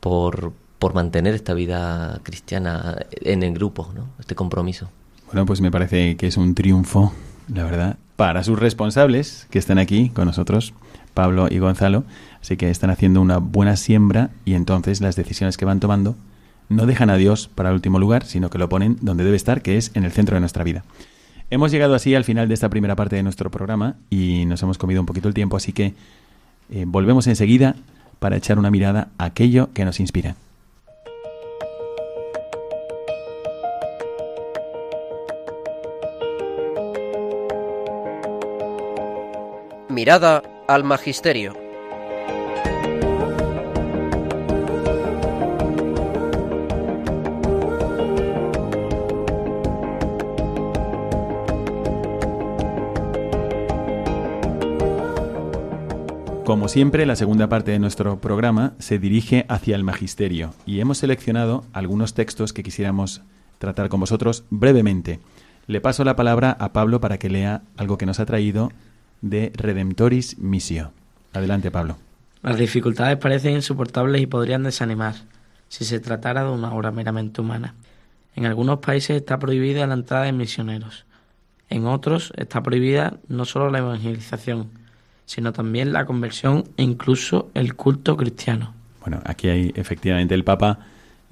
por, por mantener esta vida cristiana en el grupo, ¿no? Este compromiso. Bueno, pues me parece que es un triunfo, la verdad, para sus responsables que están aquí con nosotros, Pablo y Gonzalo. Así que están haciendo una buena siembra y entonces las decisiones que van tomando no dejan a Dios para el último lugar, sino que lo ponen donde debe estar, que es en el centro de nuestra vida. Hemos llegado así al final de esta primera parte de nuestro programa y nos hemos comido un poquito el tiempo, así que eh, volvemos enseguida para echar una mirada a aquello que nos inspira. Mirada al Magisterio. Como siempre, la segunda parte de nuestro programa se dirige hacia el magisterio y hemos seleccionado algunos textos que quisiéramos tratar con vosotros brevemente. Le paso la palabra a Pablo para que lea algo que nos ha traído de Redemptoris Missio. Adelante, Pablo. Las dificultades parecen insoportables y podrían desanimar si se tratara de una obra meramente humana. En algunos países está prohibida la entrada de misioneros. En otros está prohibida no solo la evangelización, sino también la conversión e incluso el culto cristiano. Bueno, aquí hay efectivamente el Papa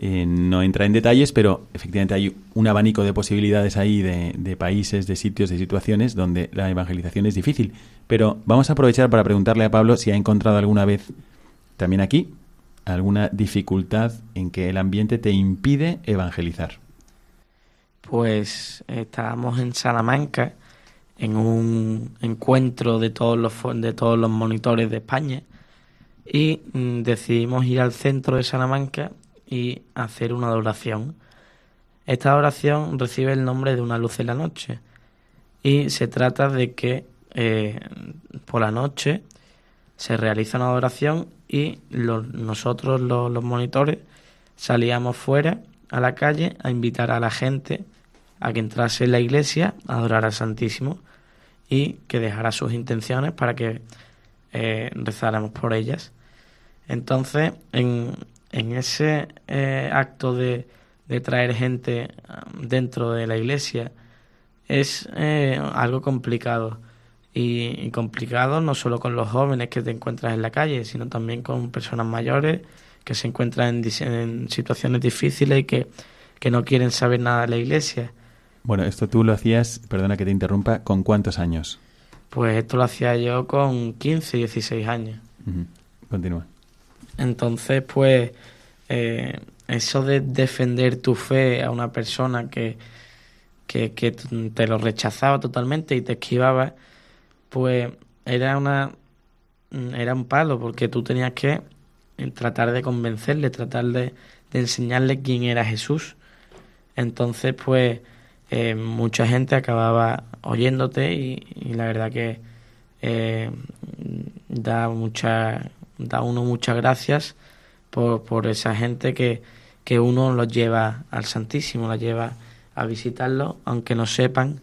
eh, no entra en detalles, pero efectivamente hay un abanico de posibilidades ahí de, países, de sitios, de situaciones donde la evangelización es difícil. Pero vamos a aprovechar para preguntarle a Pablo si ha encontrado alguna vez, también aquí, alguna dificultad en que el ambiente te impide evangelizar. Pues estábamos en Salamanca en un encuentro de todos los de todos los monitores de España y mm, decidimos ir al centro de Salamanca y hacer una adoración. Esta adoración recibe el nombre de una luz en la noche y se trata de que eh, por la noche se realiza una adoración y los- nosotros los, monitores salíamos fuera a la calle a invitar a la gente a que entrase en la iglesia a adorar al Santísimo y que dejara sus intenciones para que eh, rezáramos por ellas. Entonces, en, en ese eh, acto de, de traer gente ah, dentro de la iglesia es eh, algo complicado y, complicado, no solo con los jóvenes que te encuentras en la calle, sino también con personas mayores que se encuentran en, situaciones difíciles y que, que no quieren saber nada de la iglesia. Bueno, esto tú lo hacías, perdona que te interrumpa, ¿con cuántos años? Pues esto lo hacía yo con 15, 16 años. Continúa. Entonces, pues, eh, eso de defender tu fe a una persona que, que, te lo rechazaba totalmente y te esquivaba, pues era una era un palo porque tú tenías que tratar de convencerle, tratar de, enseñarle quién era Jesús. Entonces, pues, eh, mucha gente acababa oyéndote y, la verdad que eh, da mucha da uno muchas gracias por, por esa gente que, que uno los lleva al Santísimo, los lleva a visitarlo, aunque no sepan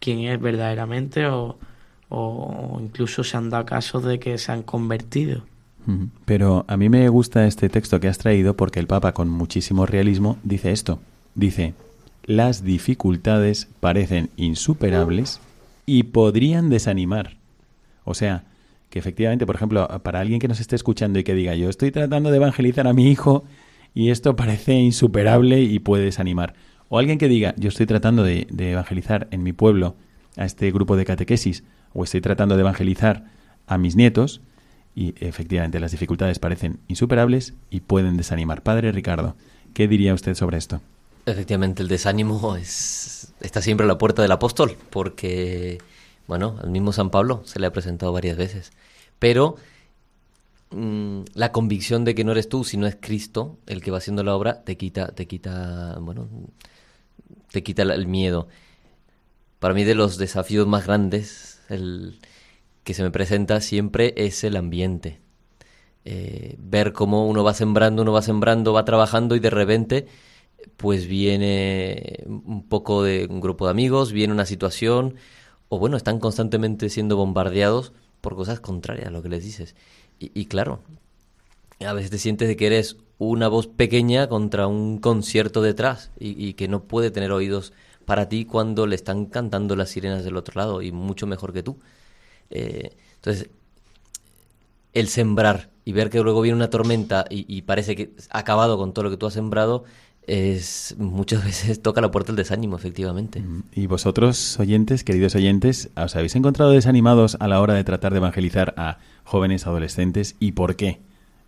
quién es verdaderamente o, o incluso se han dado casos de que se han convertido. Pero a mí me gusta este texto que has traído porque el Papa con muchísimo realismo dice esto. Dice, las dificultades parecen insuperables y podrían desanimar. O sea, que efectivamente, por ejemplo, para alguien que nos esté escuchando y que diga, yo estoy tratando de evangelizar a mi hijo y esto parece insuperable y puede desanimar. O alguien que diga, yo estoy tratando de, evangelizar en mi pueblo a este grupo de catequesis, o estoy tratando de evangelizar a mis nietos, y efectivamente las dificultades parecen insuperables y pueden desanimar. Padre Ricardo, ¿qué diría usted sobre esto? Efectivamente, el desánimo es, está siempre a la puerta del apóstol, porque, bueno, al mismo San Pablo se le ha presentado varias veces. Pero mm, la convicción de que no eres tú, sino es Cristo el que va haciendo la obra, te quita, te quita, bueno, te quita el miedo. Para mí de los desafíos más grandes, el que se me presenta siempre es el ambiente. Eh, ver cómo uno va sembrando, uno va sembrando, va trabajando y de repente pues viene un poco de un grupo de amigos, viene una situación, o bueno, están constantemente siendo bombardeados por cosas contrarias a lo que les dices. Y, claro, a veces te sientes de que eres una voz pequeña contra un concierto detrás y, que no puede tener oídos para ti cuando le están cantando las sirenas del otro lado y mucho mejor que tú. Eh, entonces, el sembrar y ver que luego viene una tormenta y, y, parece que ha acabado con todo lo que tú has sembrado, es muchas veces toca la puerta del desánimo, efectivamente. Y vosotros, oyentes, queridos oyentes, ¿os habéis encontrado desanimados a la hora de tratar de evangelizar a jóvenes, adolescentes y por qué?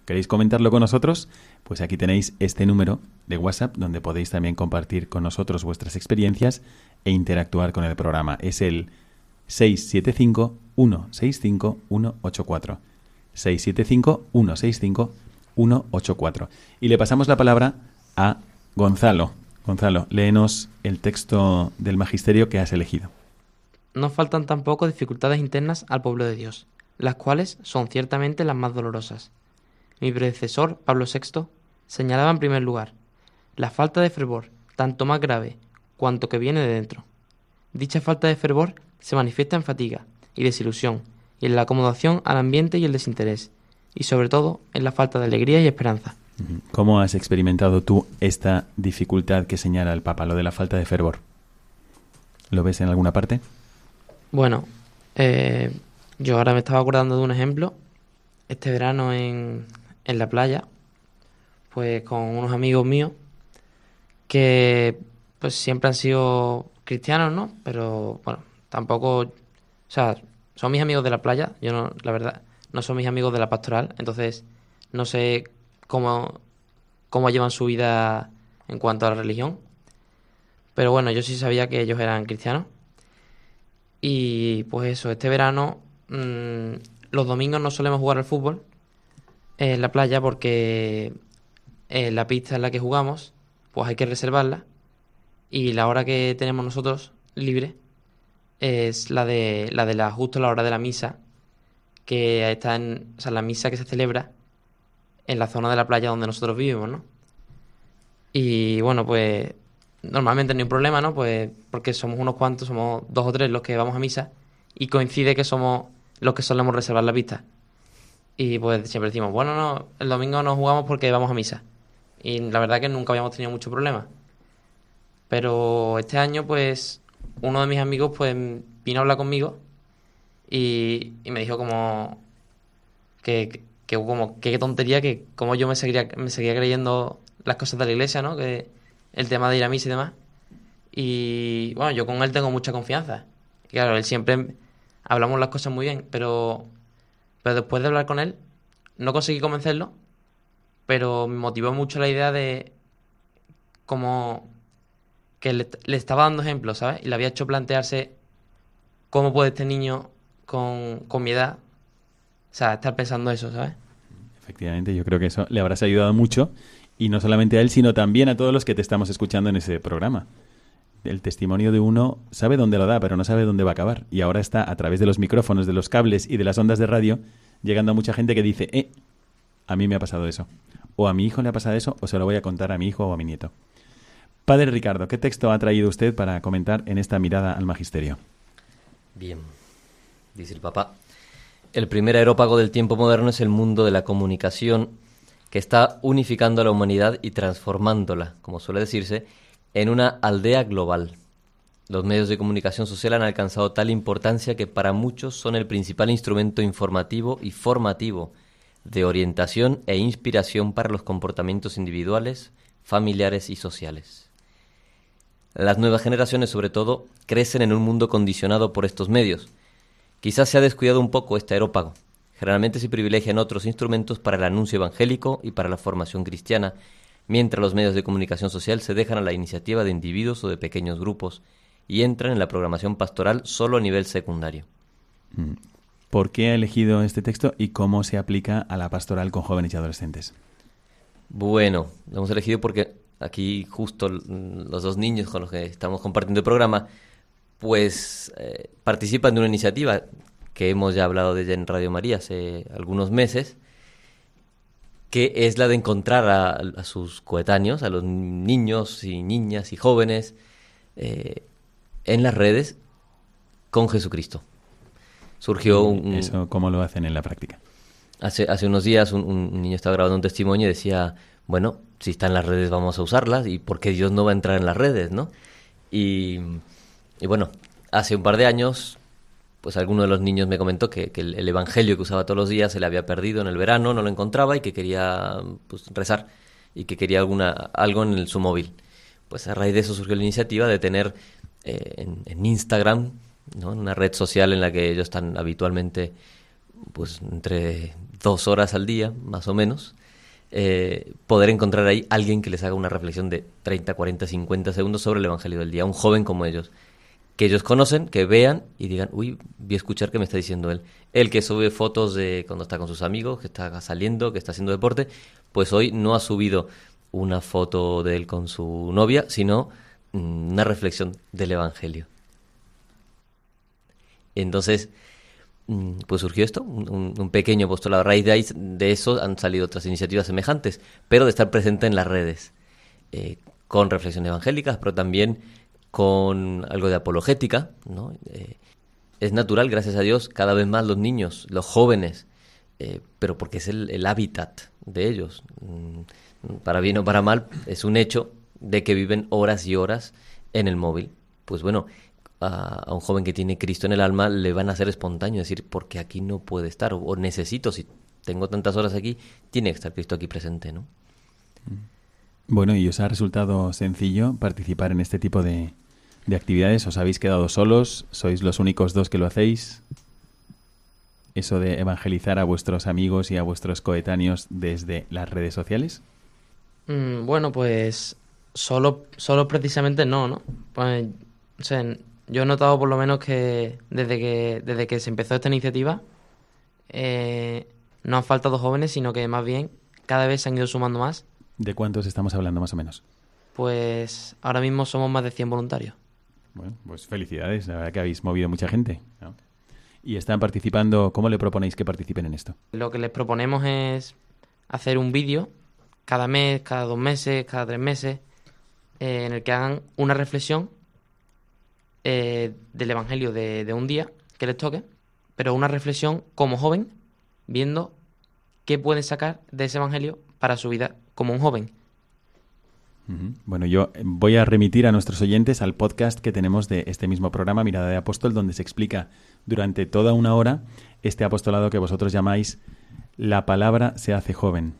¿Queréis comentarlo con nosotros? Pues aquí tenéis este número de WhatsApp donde podéis también compartir con nosotros vuestras experiencias e interactuar con el programa. Es el 675 165 184. 675 165 184. Y le pasamos la palabra a Gonzalo, Gonzalo, léenos el texto del magisterio que has elegido. No faltan tampoco dificultades internas al pueblo de Dios, las cuales son ciertamente las más dolorosas. Mi predecesor, Pablo VI, señalaba en primer lugar la falta de fervor, tanto más grave cuanto que viene de dentro. Dicha falta de fervor se manifiesta en fatiga y desilusión, y en la acomodación al ambiente y el desinterés, y sobre todo en la falta de alegría y esperanza. ¿Cómo has experimentado tú esta dificultad que señala el Papa, lo de la falta de fervor? ¿Lo ves en alguna parte? Bueno, eh, yo ahora me estaba acordando de un ejemplo. Este verano en, en la playa, pues con unos amigos míos que pues siempre han sido cristianos, ¿no? Pero bueno, tampoco, o sea, son mis amigos de la playa, yo no, la verdad, no son mis amigos de la pastoral, entonces no sé cómo, cómo llevan su vida en cuanto a la religión. Pero bueno, yo sí sabía que ellos eran cristianos. Y pues eso, este verano mm, los domingos no solemos jugar al fútbol en la playa porque en la pista en la que jugamos pues hay que reservarla y la hora que tenemos nosotros libre es la de la de la justo la hora de la misa que está en o sea la misa que se celebra en la zona de la playa donde nosotros vivimos, ¿no? Y bueno, pues normalmente no hay problema, ¿no? Pues porque somos unos cuantos, somos dos o tres los que vamos a misa y coincide que somos los que solemos reservar la pista. Y pues siempre decimos, bueno, no, el domingo no jugamos porque vamos a misa. Y la verdad que nunca habíamos tenido mucho problema. Pero este año, pues, uno de mis amigos, pues, vino a hablar conmigo Y, y me dijo como que, que como qué tontería que como yo me seguiría, me seguía creyendo las cosas de la iglesia, ¿no? Que el tema de ir a misa y demás. Y bueno, yo con él tengo mucha confianza. Claro, él siempre hablamos las cosas muy bien, pero, pero después de hablar con él, no conseguí convencerlo, pero me motivó mucho la idea de como que le, le estaba dando ejemplos, ¿sabes? Y le había hecho plantearse cómo puede este niño con, con mi edad, o sea, estar pensando eso, ¿sabes? Efectivamente, yo creo que eso le habrás ayudado mucho y no solamente a él, sino también a todos los que te estamos escuchando en ese programa. El testimonio de uno sabe dónde lo da, pero no sabe dónde va a acabar. Y ahora está a través de los micrófonos, de los cables y de las ondas de radio, llegando a mucha gente que dice, eh, a mí me ha pasado eso. O a mi hijo le ha pasado eso, o se lo voy a contar a mi hijo o a mi nieto. Padre Ricardo, ¿qué texto ha traído usted para comentar en esta mirada al magisterio? Bien, dice el Papa. El primer aerópago del tiempo moderno es el mundo de la comunicación que está unificando a la humanidad y transformándola, como suele decirse, en una aldea global. Los medios de comunicación social han alcanzado tal importancia que para muchos son el principal instrumento informativo y formativo de orientación e inspiración para los comportamientos individuales, familiares y sociales. Las nuevas generaciones, sobre todo, crecen en un mundo condicionado por estos medios. Quizás se ha descuidado un poco este aerópago. Generalmente se privilegian otros instrumentos para el anuncio evangélico y para la formación cristiana, mientras los medios de comunicación social se dejan a la iniciativa de individuos o de pequeños grupos y entran en la programación pastoral solo a nivel secundario. Mm. ¿Por qué ha elegido este texto y cómo se aplica a la pastoral con jóvenes y adolescentes? Bueno, lo hemos elegido porque aquí justo los dos niños con los que estamos compartiendo el programa, pues eh, participan de una iniciativa que hemos ya hablado de ella en Radio María hace algunos meses, que es la de encontrar a, sus coetáneos, a los niños y niñas y jóvenes eh, en las redes con Jesucristo. Surgió un... ¿Eso cómo lo hacen en la práctica? Hace, hace unos días un, un niño estaba grabando un testimonio y decía, bueno, si está en las redes vamos a usarlas y por qué Dios no va a entrar en las redes, ¿no? Y, y bueno, hace un par de años, pues alguno de los niños me comentó que, el, el, evangelio que usaba todos los días se le había perdido en el verano, no lo encontraba y que quería pues, rezar y que quería alguna, algo en su móvil. Pues a raíz de eso surgió la iniciativa de tener eh, en, en, Instagram, ¿no? una red social en la que ellos están habitualmente pues entre dos horas al día, más o menos, eh, poder encontrar ahí alguien que les haga una reflexión de 30, 40, 50 segundos sobre el Evangelio del día, un joven como ellos, que ellos conocen, que vean y digan, uy, voy a escuchar qué me está diciendo él. El que sube fotos de cuando está con sus amigos, que está saliendo, que está haciendo deporte, pues hoy no ha subido una foto de él con su novia, sino mm, una reflexión del Evangelio. Entonces, mm, pues surgió esto, un, pequeño apostolado. A raíz de, ahí, de eso han salido otras iniciativas semejantes, pero de estar presente en las redes, eh, con reflexiones evangélicas, pero también con algo de apologética, ¿no? Eh, es natural, gracias a Dios, cada vez más los niños, los jóvenes, eh, pero porque es el, hábitat de ellos. Mm, para bien o para mal, es un hecho de que viven horas y horas en el móvil. Pues bueno, a, un joven que tiene Cristo en el alma le van a hacer espontáneo decir, porque aquí no puede estar, o, o necesito, si tengo tantas horas aquí, tiene que estar Cristo aquí presente, ¿no? Bueno, ¿y os ha resultado sencillo participar en este tipo de, de actividades? ¿Os habéis quedado solos? ¿Sois los únicos dos que lo hacéis? ¿Eso de evangelizar a vuestros amigos y a vuestros coetáneos desde las redes sociales? Mm, bueno, pues solo, solo precisamente no, ¿no? Pues, o sea, yo he notado por lo menos que desde que, desde que se empezó esta iniciativa eh, no han faltado jóvenes, sino que más bien cada vez se han ido sumando más. ¿De cuántos estamos hablando más o menos? Pues ahora mismo somos más de 100 voluntarios. Bueno, pues felicidades, la verdad que habéis movido mucha gente. Y están participando, ¿cómo le proponéis que participen en esto? Lo que les proponemos es hacer un vídeo cada mes, cada dos meses, cada tres meses, eh, en el que hagan una reflexión eh, del Evangelio de, de un día que les toque, pero una reflexión como joven, viendo qué pueden sacar de ese Evangelio para su vida como un joven. Bueno, yo voy a remitir a nuestros oyentes al podcast que tenemos de este mismo programa, Mirada de Apóstol, donde se explica durante toda una hora este apostolado que vosotros llamáis La palabra se hace joven.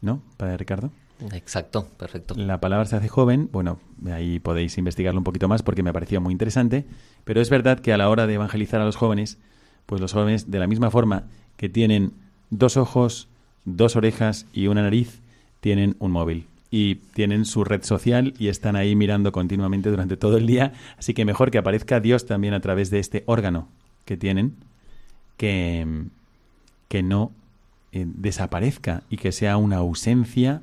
¿No, Padre Ricardo? Exacto, perfecto. La palabra se hace joven, bueno, ahí podéis investigarlo un poquito más porque me pareció muy interesante, pero es verdad que a la hora de evangelizar a los jóvenes, pues los jóvenes de la misma forma que tienen dos ojos, dos orejas y una nariz, tienen un móvil y tienen su red social y están ahí mirando continuamente durante todo el día, así que mejor que aparezca Dios también a través de este órgano que tienen, que, que no eh, desaparezca y que sea una ausencia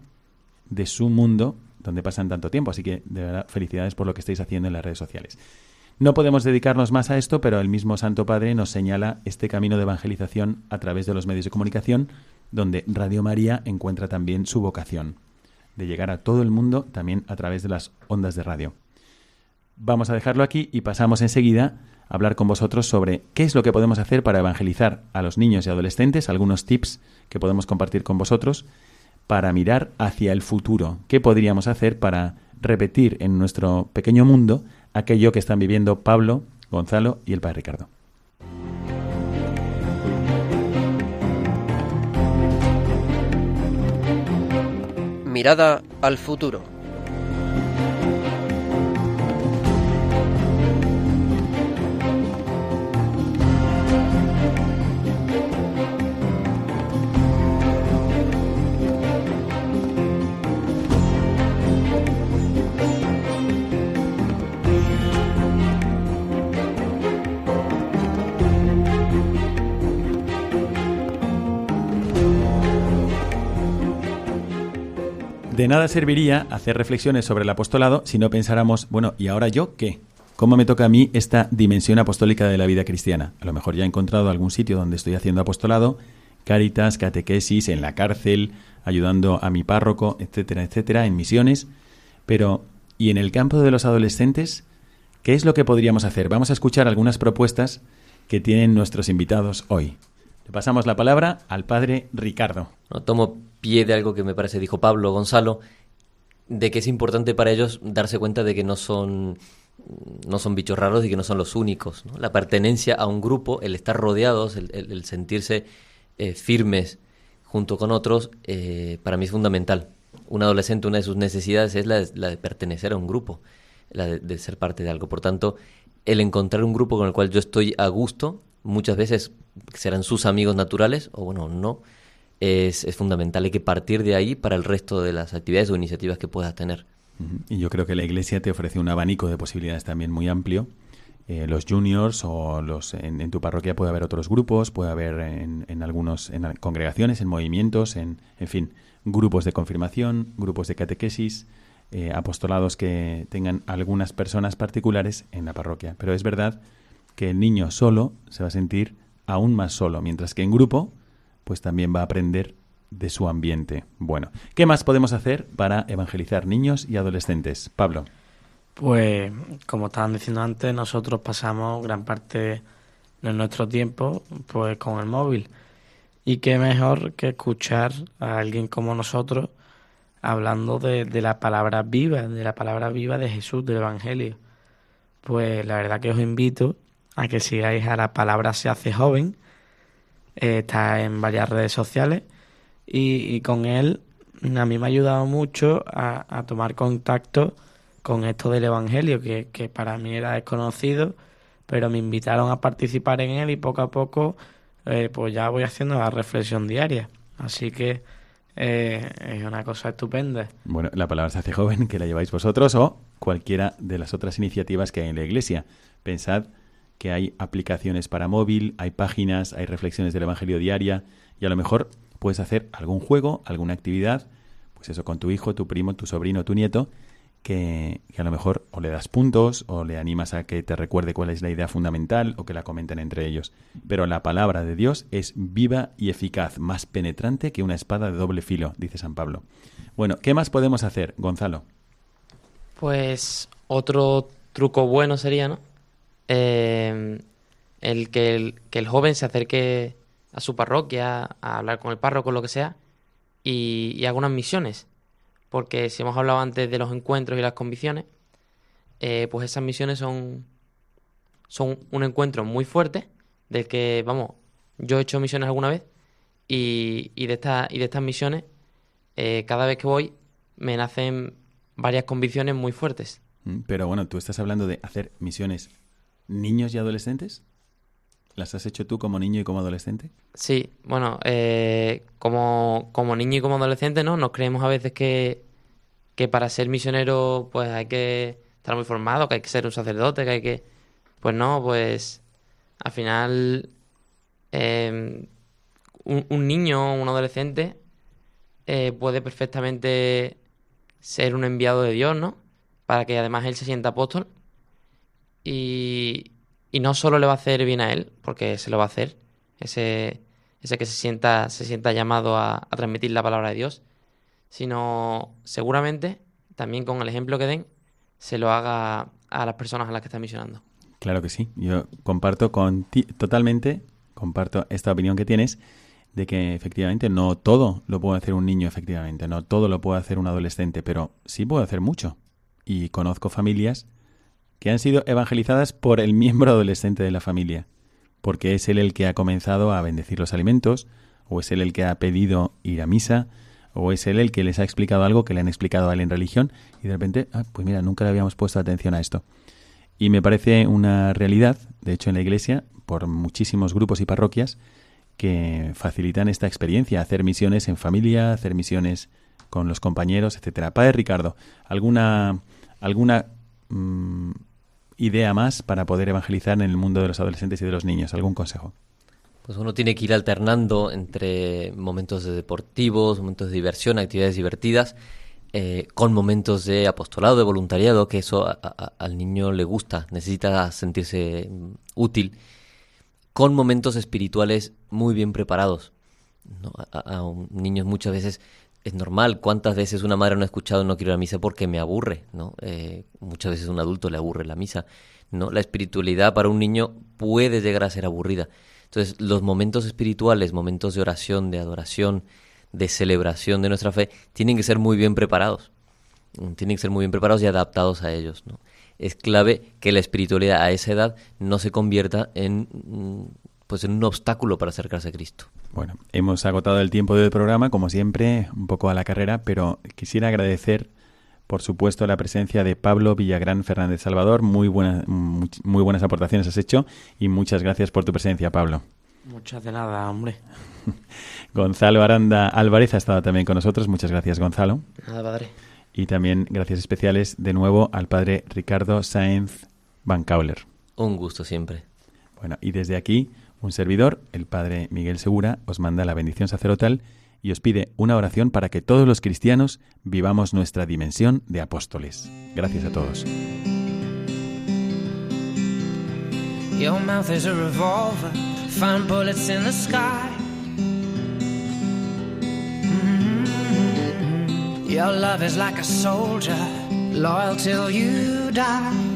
de su mundo donde pasan tanto tiempo. Así que, de verdad, felicidades por lo que estáis haciendo en las redes sociales. No podemos dedicarnos más a esto, pero el mismo Santo Padre nos señala este camino de evangelización a través de los medios de comunicación, donde Radio María encuentra también su vocación, de llegar a todo el mundo también a través de las ondas de radio. Vamos a dejarlo aquí y pasamos enseguida a hablar con vosotros sobre qué es lo que podemos hacer para evangelizar a los niños y adolescentes, algunos tips que podemos compartir con vosotros para mirar hacia el futuro. ¿Qué podríamos hacer para repetir en nuestro pequeño mundo aquello que están viviendo Pablo, Gonzalo y el Padre Ricardo? Mirada al futuro. De nada serviría hacer reflexiones sobre el apostolado si no pensáramos, bueno, ¿y ahora yo qué? ¿Cómo me toca a mí esta dimensión apostólica de la vida cristiana? A lo mejor ya he encontrado algún sitio donde estoy haciendo apostolado, cáritas, catequesis, en la cárcel, ayudando a mi párroco, etcétera, etcétera, en misiones. Pero, ¿y en el campo de los adolescentes? ¿Qué es lo que podríamos hacer? Vamos a escuchar algunas propuestas que tienen nuestros invitados hoy. Le pasamos la palabra al padre Ricardo. No, tomo pie de algo que me parece dijo Pablo Gonzalo, de que es importante para ellos darse cuenta de que no son no son bichos raros y que no son los únicos. La pertenencia a un grupo, el estar rodeados, el, sentirse eh, firmes junto con otros, eh, para mí es fundamental. Un adolescente, una de sus necesidades es la de, la de pertenecer a un grupo, la de ser parte de algo. Por tanto, el encontrar un grupo con el cual yo estoy a gusto, muchas veces serán sus amigos naturales, o bueno, no, es, es fundamental. Hay que partir de ahí para el resto de las actividades o iniciativas que puedas tener. Y yo creo que la Iglesia te ofrece un abanico de posibilidades también muy amplio. Eh, los juniors o los en, tu parroquia puede haber otros grupos, puede haber en, en algunos en congregaciones, en movimientos, en, en fin, grupos de confirmación, grupos de catequesis, eh, apostolados que tengan algunas personas particulares en la parroquia. Pero es verdad que el niño solo se va a sentir aún más solo, mientras que en grupo, pues también va a aprender de su ambiente. Bueno, ¿qué más podemos hacer para evangelizar niños y adolescentes? Pablo. Pues, como estaban diciendo antes, nosotros pasamos gran parte de nuestro tiempo pues con el móvil. Y qué mejor que escuchar a alguien como nosotros hablando de, de la palabra viva, de la palabra viva de Jesús, del Evangelio. Pues la verdad que os invito a que sigáis a la palabra se hace joven. Eh, está en varias redes sociales y, con él a mí me ha ayudado mucho a, a tomar contacto con esto del Evangelio, que, que para mí era desconocido, pero me invitaron a participar en él y poco a poco eh, pues ya voy haciendo la reflexión diaria. Así que eh, es una cosa estupenda. Bueno, la palabra se hace joven, que la lleváis vosotros, o cualquiera de las otras iniciativas que hay en la Iglesia. Pensad que hay aplicaciones para móvil, hay páginas, hay reflexiones del Evangelio diaria, y a lo mejor puedes hacer algún juego, alguna actividad, pues eso, con tu hijo, tu primo, tu sobrino, tu nieto, que, a lo mejor o le das puntos o le animas a que te recuerde cuál es la idea fundamental o que la comenten entre ellos. Pero la palabra de Dios es viva y eficaz, más penetrante que una espada de doble filo, dice San Pablo. Bueno, ¿qué más podemos hacer, Gonzalo? Pues otro truco bueno sería, ¿no? Eh, el, que el que el joven se acerque a su parroquia, a hablar con el párroco, lo que sea, y, y haga unas misiones. porque si hemos hablado antes de los encuentros y las convicciones, eh, pues esas misiones son, son un encuentro muy fuerte, del que, vamos, yo he hecho misiones alguna vez, y, y de, esta, y de estas misiones, eh, cada vez que voy, me nacen varias convicciones muy fuertes. Mm, Pero bueno, tú estás hablando de hacer misiones niños y adolescentes. ¿Las has hecho tú como niño y como adolescente? Sí, bueno, eh, como, como niño y como adolescente, ¿no? Nos creemos a veces que, que para ser misionero, pues hay que estar muy formado, que hay que ser un sacerdote, que hay que... Pues no, pues al final eh, un, un niño o un adolescente eh, puede perfectamente ser un enviado de Dios, ¿no? Para que además él se sienta apóstol y, no solo le va a hacer bien a él, porque se lo va a hacer, ese, ese que se sienta, se sienta llamado a, a transmitir la palabra de Dios, sino seguramente también con el ejemplo que den, se lo haga a las personas a las que está misionando. Claro que sí. Yo comparto con ti totalmente, comparto esta opinión que tienes de que efectivamente no todo lo puede hacer un niño, efectivamente, no todo lo puede hacer un adolescente, pero sí puede hacer mucho. Y conozco familias que han sido evangelizadas por el miembro adolescente de la familia, porque es él el que ha comenzado a bendecir los alimentos, o es él el que ha pedido ir a misa, o es él el que les ha explicado algo que le han explicado a él en religión, y de repente, ah, pues mira, nunca le habíamos puesto atención a esto. Y me parece una realidad, de hecho en la Iglesia, por muchísimos grupos y parroquias, que facilitan esta experiencia, hacer misiones en familia, hacer misiones con los compañeros, etcétera. Padre Ricardo, ¿alguna, alguna mm, idea más para poder evangelizar en el mundo de los adolescentes y de los niños? ¿Algún consejo? Pues uno tiene que ir alternando entre momentos de deportivos, momentos de diversión, actividades divertidas, eh, con momentos de apostolado, de voluntariado, que eso a- al niño le gusta, necesita sentirse mm, útil, con momentos espirituales muy bien preparados. A, a- niños muchas veces es normal. ¿Cuántas veces una madre no ha escuchado no quiero ir misa porque me aburre? ¿no? Eh, muchas veces a un adulto le aburre la misa. ¿no? La espiritualidad para un niño puede llegar a ser aburrida. Entonces, los momentos espirituales, momentos de oración, de adoración, de celebración de nuestra fe, tienen que ser muy bien preparados. Mm, Tienen que ser muy bien preparados y adaptados a ellos. ¿no? Es clave que la espiritualidad a esa edad no se convierta en, mm, pues en un obstáculo para acercarse a Cristo. Bueno, hemos agotado el tiempo del programa, como siempre, un poco a la carrera, pero quisiera agradecer, por supuesto, la presencia de Pablo Villagrán Fernández Salvador. Muy, buena, much- muy buenas aportaciones has hecho y muchas gracias por tu presencia, Pablo. Muchas de nada, hombre. Gonzalo Aranda Álvarez ha estado también con nosotros. Muchas gracias, Gonzalo. Nada, padre. Y también gracias especiales de nuevo al padre Ricardo Sáenz Van Cauler. Un gusto siempre. Bueno, y desde aquí, un servidor, el padre Miguel Segura, os manda la bendición sacerdotal y os pide una oración para que todos los cristianos vivamos nuestra dimensión de apóstoles. Gracias a todos. Your. Mhm. Your love is like a soldier, loyal till you die.